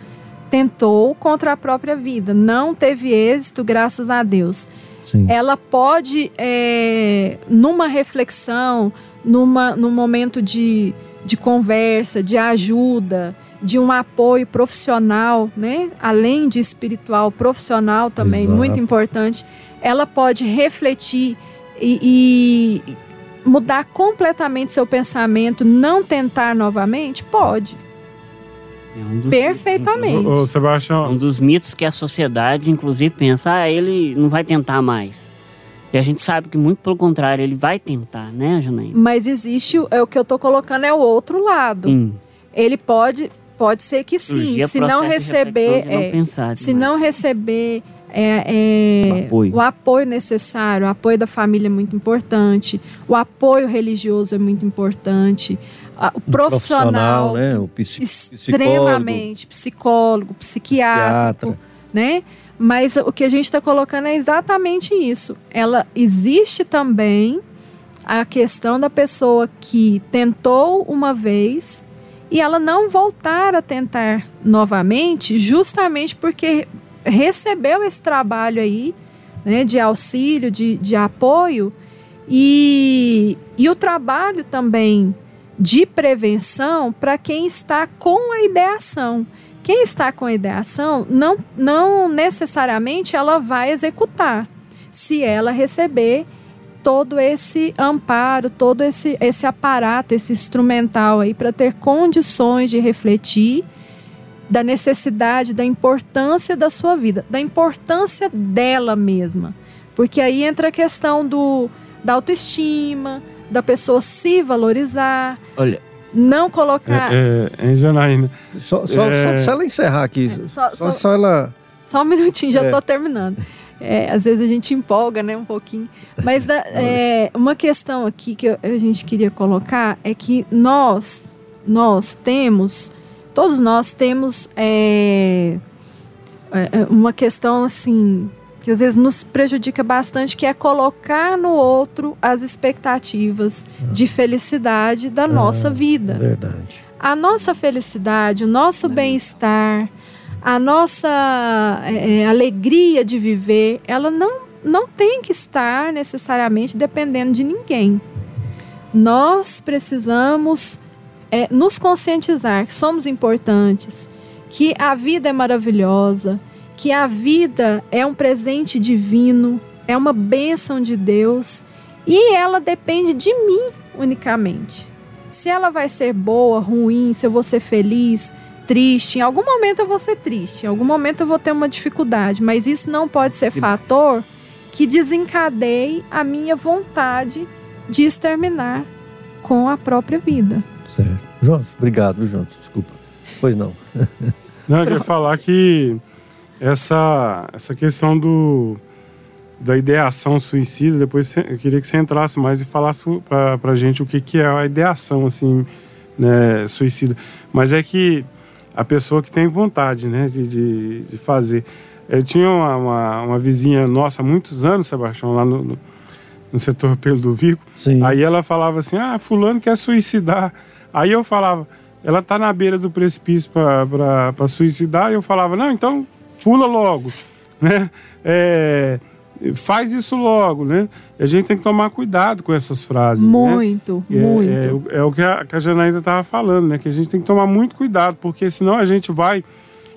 tentou contra a própria vida, não teve êxito, graças a Deus Sim. ela pode, é, numa reflexão, numa, num momento de, de conversa, de ajuda, de um apoio profissional, né? além de espiritual, profissional também, Exato. muito importante, ela pode refletir e, e mudar completamente seu pensamento, não tentar novamente? Pode. É um dos Perfeitamente. Ô, ô, Sebastião, Um dos mitos que a sociedade, inclusive, pensa, ah, ele não vai tentar mais. E a gente sabe que, muito pelo contrário, ele vai tentar, né, Janaína? Mas existe, o- é o que eu estou colocando é o outro lado. Sim. Ele pode, pode ser que sim. Surgir a Se não receber, não é, pensar se não receber é, é, O apoio. o apoio necessário, o apoio da família é muito importante, o apoio religioso é muito importante, o profissional, né? O psi- extremamente psicólogo, psiquiátrico, Psiquiatra. né? Mas o que a gente está colocando é exatamente isso. Ela existe também a questão da pessoa que tentou uma vez e ela não voltar a tentar novamente, justamente porque recebeu esse trabalho aí, né, de auxílio, de, de apoio, e, e o trabalho também de prevenção para quem está com a ideação. Quem está com a ideação não, não necessariamente ela vai executar, se ela receber todo esse amparo, todo esse, esse aparato, esse instrumental aí para ter condições de refletir da necessidade, da importância da sua vida, da importância dela mesma. Porque aí entra a questão do, da autoestima, da pessoa se valorizar, Olha, não colocar. é, é, é, Janaína, Só, só, É. só, só ela encerrar aqui. só- só, só- só ela. Só um minutinho, já É. estou terminando. É, às vezes a gente empolga, né, um pouquinho. Mas da- é, uma questão aqui que eu- a gente queria colocar é que nós, nós temos, todos nós temos é, é, é, uma questão assim que às vezes nos prejudica bastante, que é colocar no outro as expectativas de felicidade da nossa vida Verdade. a nossa felicidade, o nosso bem-estar, a nossa é, é, alegria de viver, ela não, não tem que estar necessariamente dependendo de ninguém. Nós precisamos é, nos conscientizar que somos importantes, que a vida é maravilhosa, que a vida é um presente divino, é uma bênção de Deus e ela depende de mim unicamente. Se ela vai ser boa, ruim, se eu vou ser feliz, triste, em algum momento eu vou ser triste, em algum momento eu vou ter uma dificuldade, mas isso não pode ser fator que desencadeie a minha vontade de exterminar com a própria vida. Certo. João, obrigado, João? Desculpa. Pois não. Não, eu queria falar que essa, essa questão do, da ideação suicida, depois eu queria que você entrasse mais e falasse pra, pra gente o que, que é a ideação, assim, né, suicida. Mas é que a pessoa que tem vontade, né, de, de, de fazer. Eu tinha uma, uma, uma vizinha nossa há muitos anos, Sebastião, lá no, no, no setor Pelo do Vico. Sim. Aí ela falava assim: ah, fulano quer suicidar. Aí eu falava, ela tá na beira do precipício para suicidar, e eu falava, não, então pula logo, né? É, faz isso logo, né? A gente tem que tomar cuidado com essas frases. Muito, né? muito. É, é, é, o que a, que a Janaína estava falando, né? Que a gente tem que tomar muito cuidado, porque senão a gente vai.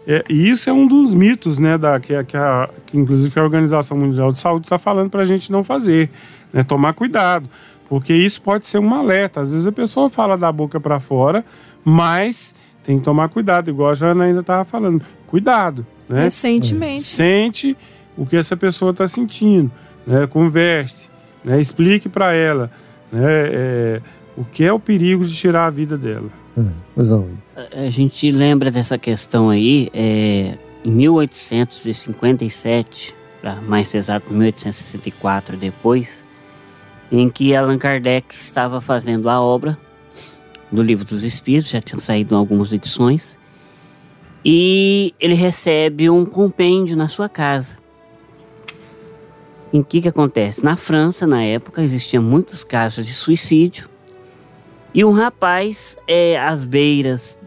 É, e isso é um dos mitos, né? Da, que, que, a, que inclusive a Organização Mundial de Saúde está falando para a gente não fazer, né? Tomar cuidado, porque isso pode ser um alerta. Às vezes a pessoa fala da boca para fora, mas tem que tomar cuidado, igual a Janaína estava falando. Cuidado, né? Recentemente. Sente o que essa pessoa está sentindo, né? converse, né? explique para ela né? É, o que é o perigo de tirar a vida dela. Hum, pois não. A gente lembra dessa questão aí, é, em 1857, para mais exato, 1864 depois, em que Allan Kardec estava fazendo a obra do Livro dos Espíritos, já tinha saído algumas edições, e ele recebe um compêndio na sua casa. Em que que acontece? Na França, na época, existiam muitos casos de suicídio. E um rapaz, é, às beiras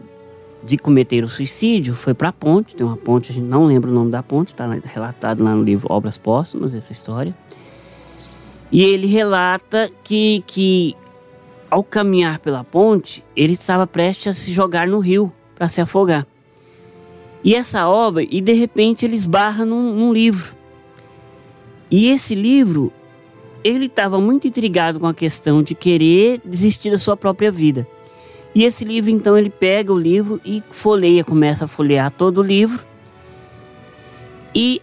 de cometer o suicídio, foi para a ponte. Tem uma ponte, a gente não lembra o nome da ponte, está relatado lá no livro Obras Póstumas, essa história. E ele relata que, que ao caminhar pela ponte, ele estava prestes a se jogar no rio para se afogar. E essa obra, e de repente ele esbarra num, num livro. E esse livro, ele estava muito intrigado com a questão de querer desistir da sua própria vida. E esse livro, então, ele pega o livro e folheia, começa a folhear todo o livro. E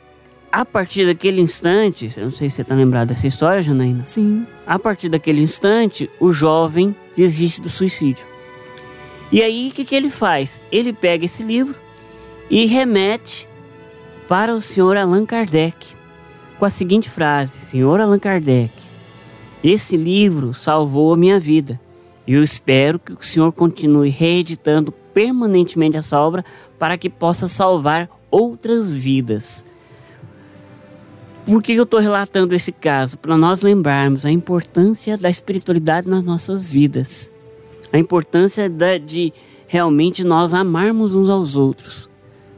a partir daquele instante, eu não sei se você está lembrado dessa história, Janaína. Sim. A partir daquele instante, o jovem desiste do suicídio. E aí, o que, que ele faz? Ele pega esse livro e remete para o senhor Allan Kardec com a seguinte frase: Senhor Allan Kardec, esse livro salvou a minha vida e eu espero que o senhor continue reeditando permanentemente essa obra para que possa salvar outras vidas. Por que eu estou relatando esse caso? Para nós lembrarmos a importância da espiritualidade nas nossas vidas, a importância da, de realmente nós amarmos uns aos outros,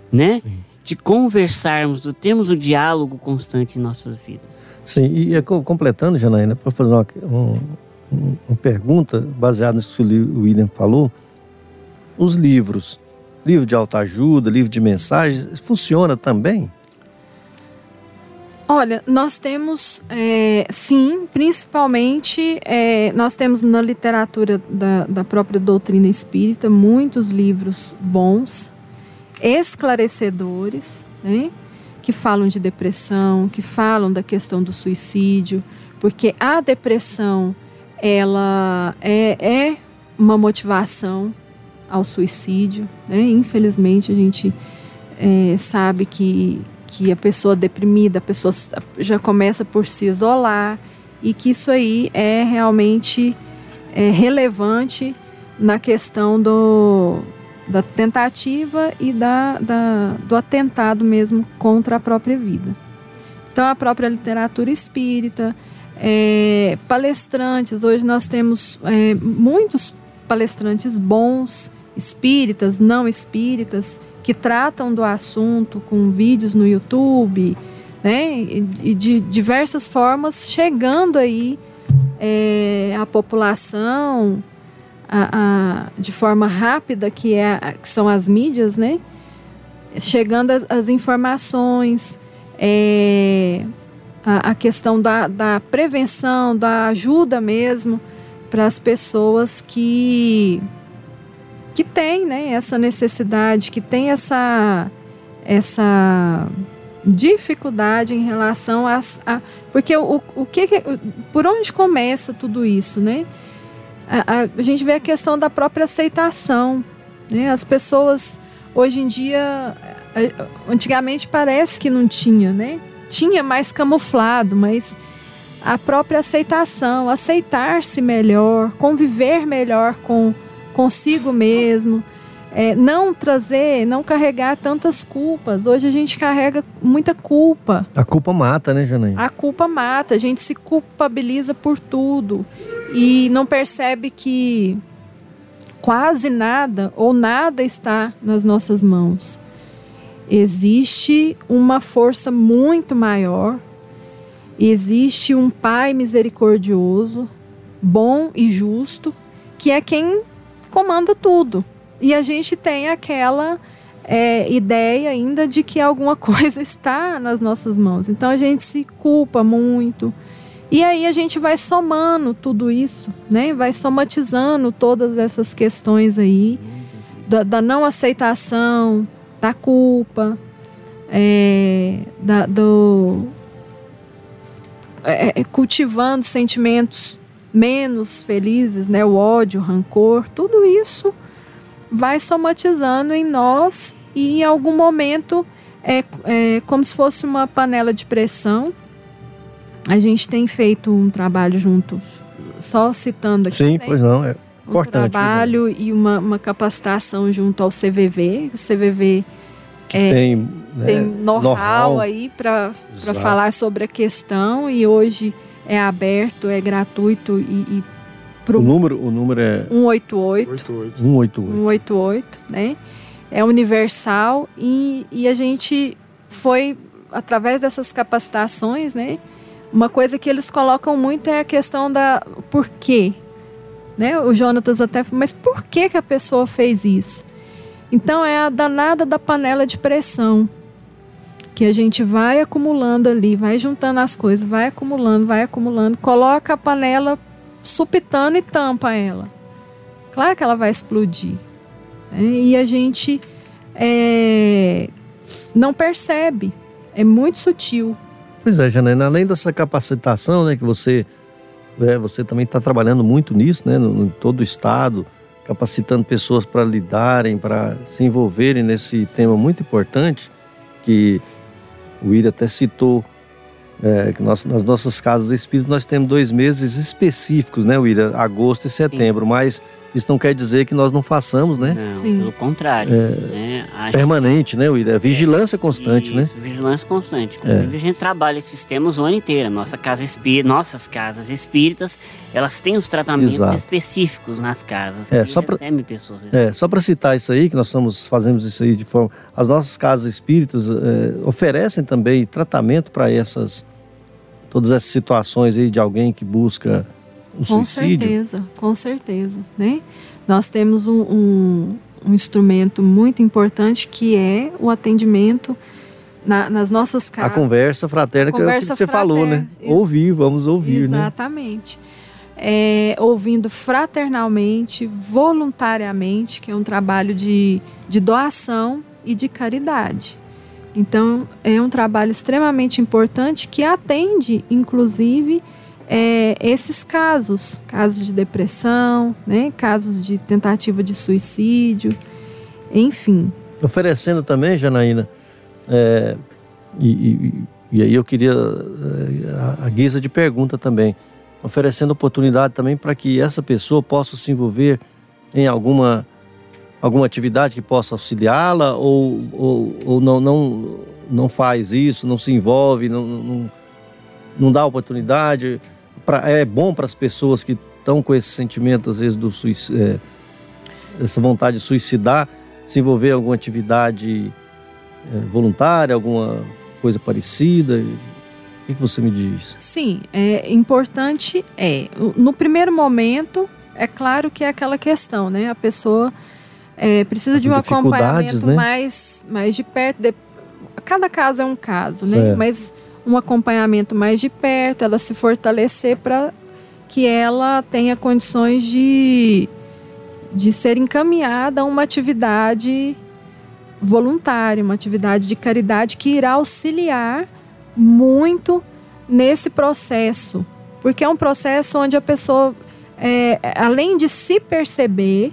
né? Sim de conversarmos, de termos o diálogo constante em nossas vidas. Sim, e é completando, Janaína, para fazer uma, uma, uma, pergunta baseada nisso que o William falou, os livros, livro de autoajuda, livro de mensagens, funciona também? Olha, nós temos, é, sim, principalmente, é, nós temos na literatura da, da própria doutrina espírita muitos livros bons, esclarecedores, né? que falam de depressão, que falam da questão do suicídio, porque a depressão ela é, é uma motivação ao suicídio. Né? Infelizmente, a gente é, sabe que, que a pessoa deprimida, a pessoa já começa por se isolar e que isso aí é realmente é, relevante na questão do, da tentativa e da, da, do atentado mesmo contra a própria vida. Então, a própria literatura espírita, é, palestrantes, hoje nós temos é, muitos palestrantes bons, espíritas, não espíritas, que tratam do assunto com vídeos no YouTube, né, e de diversas formas, chegando aí é, à população, a, a, de forma rápida, que, é, que são as mídias, né? Chegando as, as informações, é, a, a, questão da, da prevenção, da ajuda mesmo para as pessoas que que têm né, essa necessidade, que tem essa, essa dificuldade em relação às. A, porque o, o que, por onde começa tudo isso, né? A, a, gente vê a questão da própria aceitação. Né? As pessoas, hoje em dia, antigamente parece que não tinha, né? Tinha mais camuflado, mas a própria aceitação, aceitar-se melhor, conviver melhor com consigo mesmo, é, não trazer, não carregar tantas culpas. Hoje a gente carrega muita culpa. A culpa mata, né, Janaína? A culpa mata, a gente se culpabiliza por tudo e não percebe que quase nada ou nada está nas nossas mãos. Existe uma força muito maior, existe um Pai misericordioso, bom e justo, que é quem comanda tudo. E a gente tem aquela é, ideia ainda de que alguma coisa está nas nossas mãos. Então a gente se culpa muito. E aí a gente vai somando tudo isso, né? Vai somatizando todas essas questões aí da, da não aceitação, da culpa, é, da, do é, é cultivando sentimentos menos felizes, né? O ódio, o rancor, tudo isso vai somatizando em nós e em algum momento é, é como se fosse uma panela de pressão. A gente tem feito um trabalho junto, só citando aqui. Sim, né? pois não, é um importante. trabalho e uma, uma, capacitação junto ao CVV. O CVV é, tem, né, tem know-how know aí para falar sobre a questão e hoje é aberto, é gratuito e, e pro o número, o número é 188. 188. 188, né? É universal e, e a gente foi através dessas capacitações, né? Uma coisa que eles colocam muito é a questão da por quê, né? O Jonatas até, mas por que que a pessoa fez isso? Então é a danada da panela de pressão que a gente vai acumulando ali, vai juntando as coisas, vai acumulando, vai acumulando, coloca a panela supitando e tampa ela. Claro que ela vai explodir. Né? E a gente é, não percebe. É muito sutil. Pois é, Janaína, além dessa capacitação, né, que você, é, você também está trabalhando muito nisso, né, no, em todo o estado, capacitando pessoas para lidarem, para se envolverem nesse tema muito importante, que o Iri até citou é, que nós, nas nossas casas espíritas nós temos dois meses específicos, né, William? Agosto e setembro, Sim. mas isso não quer dizer que nós não façamos, né? Não, Sim. pelo contrário. É, né? permanente, né, William? É vigilância constante, né? isso, né? Vigilância constante. É. Inclusive, é. a gente trabalha esses temas o ano inteiro. Nossa casa espírita, nossas casas espíritas, elas têm os tratamentos Exato. específicos nas casas. É, só para é, só para citar isso aí, que nós estamos, fazemos isso aí de forma... As nossas casas espíritas é, oferecem também tratamento para essas... Todas essas situações aí de alguém que busca o com suicídio? Com certeza, com certeza, né? Nós temos um, um, um instrumento muito importante que é o atendimento na, nas nossas casas. A conversa fraterna, conversa que é o que você fraterna. falou, né? Ouvir, vamos ouvir, Exatamente. né? Exatamente. É, ouvindo fraternalmente, voluntariamente, que é um trabalho de, de doação e de caridade. Então, é um trabalho extremamente importante que atende, inclusive, é, esses casos, casos de depressão, né, casos de tentativa de suicídio, enfim. Oferecendo também, Janaína, é, e, e, e, aí eu queria, é, a, a guisa de pergunta também, oferecendo oportunidade também para que essa pessoa possa se envolver em alguma, alguma atividade que possa auxiliá-la ou, ou, ou não, não, não faz isso, não se envolve, não, não, não dá oportunidade pra, é bom para as pessoas que estão com esse sentimento, às vezes, do é, essa vontade de suicidar, se envolver em alguma atividade é, voluntária, alguma coisa parecida? O que, você me diz? Sim, é importante é. No primeiro momento, é claro que é aquela questão, né? A pessoa é, precisa de um acompanhamento né? mais, mais de perto. De, cada caso é um caso, né? certo. né? Mas um acompanhamento mais de perto, ela se fortalecer para que ela tenha condições de, de ser encaminhada a uma atividade voluntária, uma atividade de caridade que irá auxiliar muito nesse processo, porque é um processo onde a pessoa, é, além de se perceber,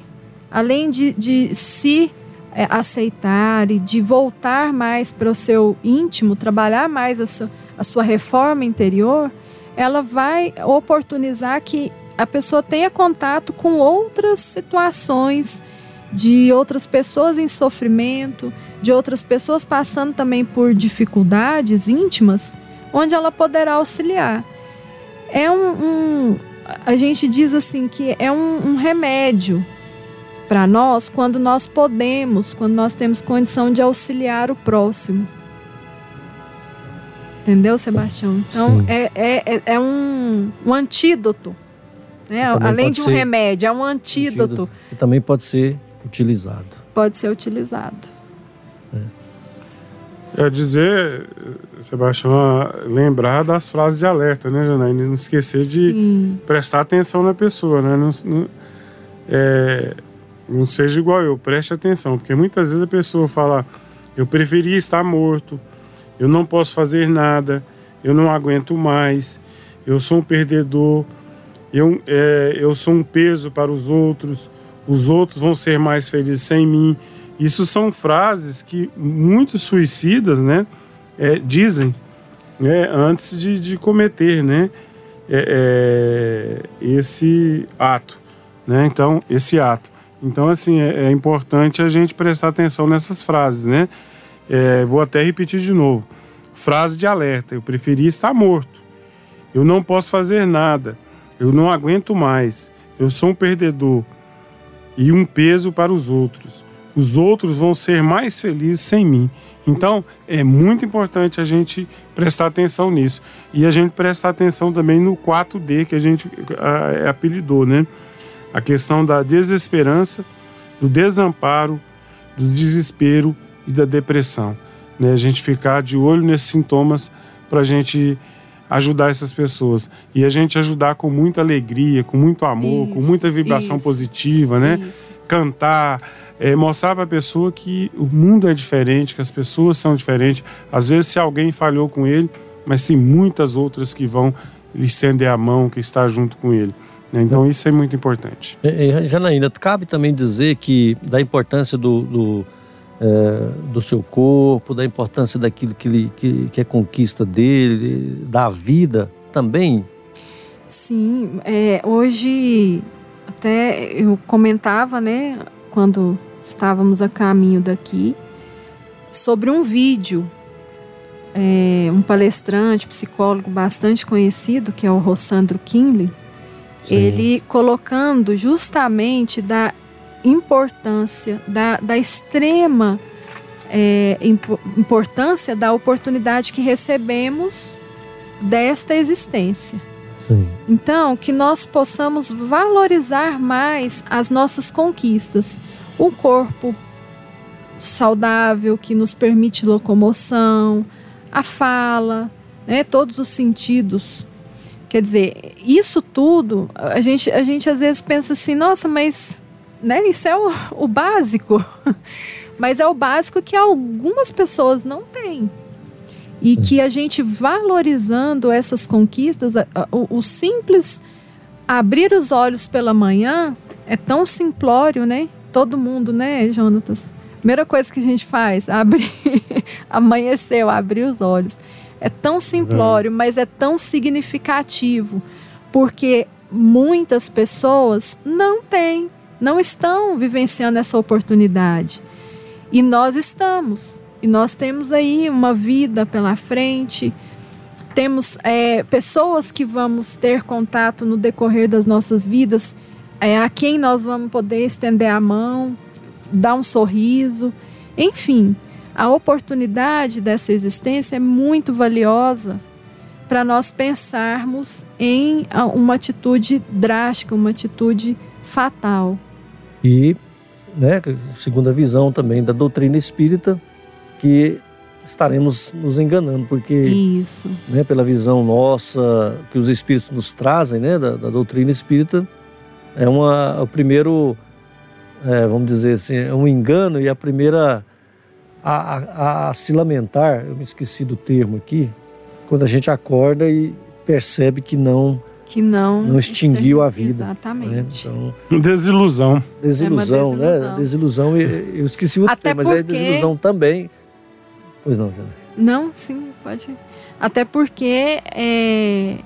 além de, de se é, aceitar e de voltar mais para o seu íntimo, trabalhar mais a sua a sua reforma interior, ela vai oportunizar que a pessoa tenha contato com outras situações de outras pessoas em sofrimento, de outras pessoas passando também por dificuldades íntimas, onde ela poderá auxiliar. É um, um a gente diz assim que é um, um remédio para nós quando nós podemos, quando nós temos condição de auxiliar o próximo. Entendeu, Sebastião? Então é, é, é, é, um, um antídoto. Né? Além de um remédio, é um antídoto. antídoto. Que também pode ser utilizado. Pode ser utilizado. É, é dizer, Sebastião, lembrar das frases de alerta, né, Janaína? Não esquecer de Sim. prestar atenção na pessoa, né? Não, não, é, não seja igual eu, preste atenção, porque muitas vezes a pessoa fala: eu preferia estar morto, eu não posso fazer nada, eu não aguento mais, eu sou um perdedor, eu, é, eu sou um peso para os outros, os outros vão ser mais felizes sem mim. Isso são frases que muitos suicidas né, é, dizem né, antes de, de cometer né, é, é, esse ato. Né? Então, esse ato. Então, assim, é, é, importante a gente prestar atenção nessas frases, né? É, vou até repetir de novo. Frase de alerta: eu preferia estar morto. Eu não posso fazer nada. Eu não aguento mais. Eu sou um perdedor e um peso para os outros. Os outros vão ser mais felizes sem mim. Então, é muito importante a gente prestar atenção nisso. E a gente prestar atenção também no 4D que a gente a, apelidou, né? A questão da desesperança, do desamparo, do desespero e da depressão. Né? A gente ficar de olho nesses sintomas para a gente ajudar essas pessoas. E a gente ajudar com muita alegria, com muito amor, isso, com muita vibração isso, positiva, né? Isso. Cantar, é, mostrar para a pessoa que o mundo é diferente, que as pessoas são diferentes. Às vezes, se alguém falhou com ele, mas tem muitas outras que vão lhe estender a mão, que está junto com ele. Né? Então, isso é muito importante. É, Janaína, cabe também dizer que da importância do, do é, do seu corpo, da importância daquilo que, ele, que, que é conquista dele, da vida também? Sim, é, hoje até eu comentava, né, quando estávamos a caminho daqui, sobre um vídeo. É, um palestrante, psicólogo bastante conhecido, que é o Rossandro Kinley, Sim. ele colocando justamente da importância, da, da extrema é, importância da oportunidade que recebemos desta existência. Sim. Então, que nós possamos valorizar mais as nossas conquistas. O corpo saudável que nos permite locomoção, a fala, né, todos os sentidos. Quer dizer, isso tudo, a gente, a gente às vezes pensa assim, nossa, mas né? Isso é o, o básico. Mas é o básico que algumas pessoas não têm. E que a gente valorizando essas conquistas, o, o simples abrir os olhos pela manhã é tão simplório, né? Todo mundo, né, Jonatas? Primeira coisa que a gente faz, abrir, amanheceu, abrir os olhos. É tão simplório, mas é tão significativo, porque muitas pessoas não têm não estão vivenciando essa oportunidade. E nós estamos. E nós temos aí uma vida pela frente, temos é, pessoas que vamos ter contato no decorrer das nossas vidas, é, a quem nós vamos poder estender a mão, dar um sorriso, enfim, a oportunidade dessa existência é muito valiosa para nós pensarmos em uma atitude drástica, uma atitude fatal. E, né, segundo a visão também da doutrina espírita, que estaremos nos enganando, porque Isso. Né, pela visão nossa que os espíritos nos trazem, né, da, da doutrina espírita, é uma o primeiro, é, vamos dizer assim, é um engano e a primeira a, a, a, se lamentar, eu me esqueci do termo aqui, quando a gente acorda e percebe que não que não, não extinguiu a vida. Exatamente. Né? Então, desilusão. Desilusão, é desilusão. né? Desilusão. Eu esqueci o Até mas é desilusão também. Pois não, Jana. Não, sim, pode. Até porque, é,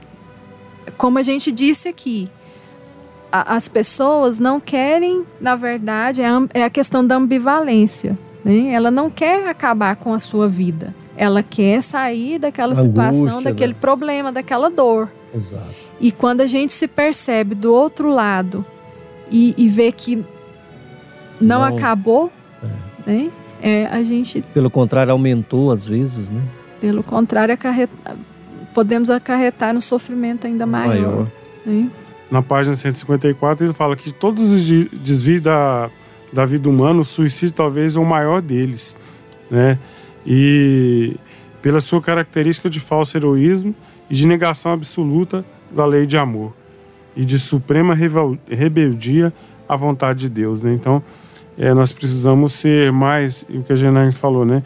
como a gente disse aqui, a, as pessoas não querem, na verdade, é a, é a questão da ambivalência. Né? Ela não quer acabar com a sua vida. Ela quer sair daquela Angústia, situação, daquele né? problema, daquela dor. Exato. E quando a gente se percebe do outro lado e, e vê que não, Não. acabou, né? É, a gente, Pelo contrário, aumentou às vezes, né? pelo contrário, acarreta, podemos acarretar no sofrimento ainda maior. Maior. né? Na página 154, ele fala que todos os de- desvios da, da vida humana, o suicídio talvez é o maior deles, né? E pela sua característica de falso heroísmo e de negação absoluta da lei de amor e de suprema rebeldia à vontade de Deus, né? Então, é, nós precisamos ser mais, o que a Janaína falou, né?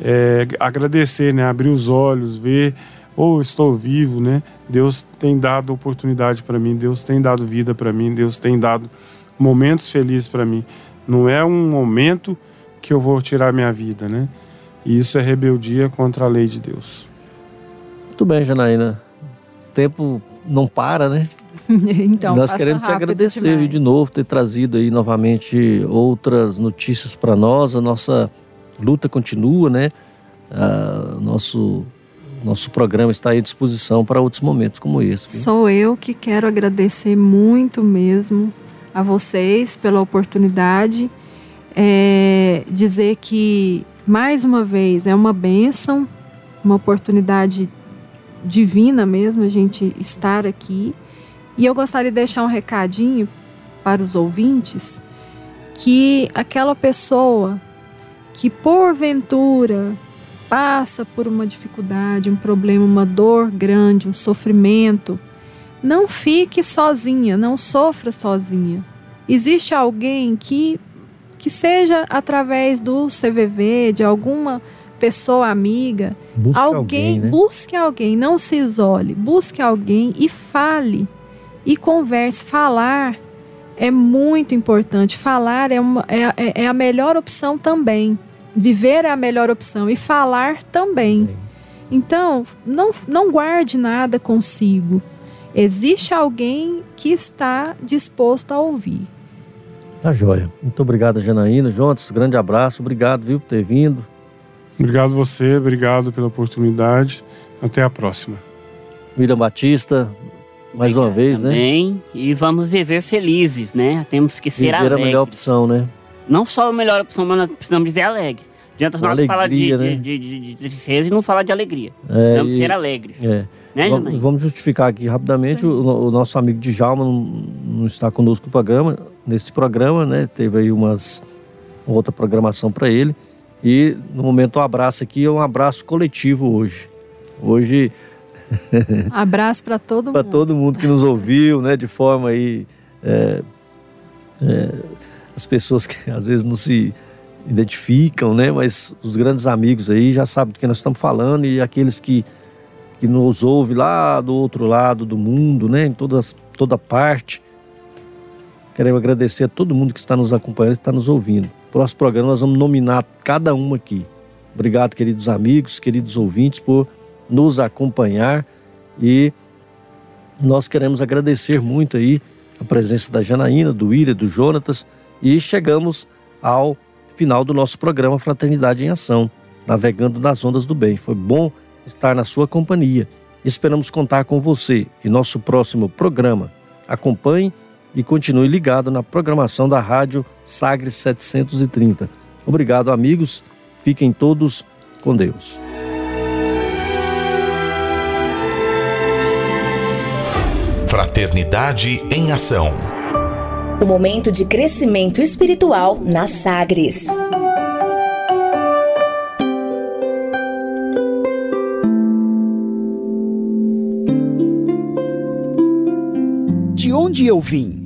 É, agradecer, né? Abrir os olhos, ver, ou estou vivo, né? Deus tem dado oportunidade para mim, Deus tem dado vida para mim, Deus tem dado momentos felizes para mim. Não é um momento que eu vou tirar minha vida, né? E isso é rebeldia contra a lei de Deus. Muito bem, Janaína. Tempo não para, né? então, Nós queremos te agradecer demais. de novo, ter trazido aí novamente outras notícias para nós. A nossa luta continua, né? Ah, nosso, nosso programa está aí à disposição para outros momentos como esse. viu? Sou eu que quero agradecer muito mesmo a vocês pela oportunidade. É, dizer que, mais uma vez, é uma bênção, uma oportunidade divina mesmo a gente estar aqui. E eu gostaria de deixar um recadinho para os ouvintes que aquela pessoa que porventura passa por uma dificuldade, um problema, uma dor grande, um sofrimento, não fique sozinha, não sofra sozinha. Existe alguém que que seja através do CVV, de alguma pessoa amiga, Busque alguém, né? busque alguém, não se isole, busque alguém e fale e converse. Falar é muito importante. Falar é, uma, é, é- é a melhor opção também. Viver é a melhor opção e falar também. Então, não, não guarde nada consigo. Existe alguém que está disposto a ouvir. Tá joia. Muito obrigado, Janaína. Juntos, grande abraço. Obrigado, viu, por ter vindo. Obrigado você, obrigado pela oportunidade. Até a próxima. Miriam Batista, mais uma vez, né? Também. E vamos viver felizes, né? Temos que ser Viver a alegres. melhor opção, né? Não só a melhor opção, mas nós precisamos viver alegre. Adianta nós falar de, né? de, de- de tristeza e não falar de alegria. É, Vamos e- ser alegres. É. Né, vamos, justificar aqui rapidamente. O, o nosso amigo Djalma não, não está conosco no programa, nesse programa, né? Teve aí umas uma outra programação para ele. E no momento o abraço aqui é um abraço coletivo hoje. Hoje Abraço para todo para mundo. todo mundo que nos ouviu, né? De forma aí é, é, as pessoas que às vezes não se identificam, né? Mas os grandes amigos aí já sabem do que nós estamos falando e aqueles que que nos ouvem lá do outro lado do mundo, né? Em todas, toda parte. Queremos agradecer a todo mundo que está nos acompanhando e está nos ouvindo. Próximo programa nós vamos nominar cada um aqui. Obrigado, queridos amigos, queridos ouvintes, por nos acompanhar e nós queremos agradecer muito aí a presença da Janaína, do Ira, do Jonatas e chegamos ao final do nosso programa Fraternidade em Ação, navegando nas ondas do bem. Foi bom estar na sua companhia. Esperamos contar com você em nosso próximo programa. Acompanhe e continue ligado na programação da Rádio Sagres 730. Obrigado, amigos. Fiquem todos com Deus. Fraternidade em Ação. O momento de crescimento espiritual na Sagres. De onde eu vim?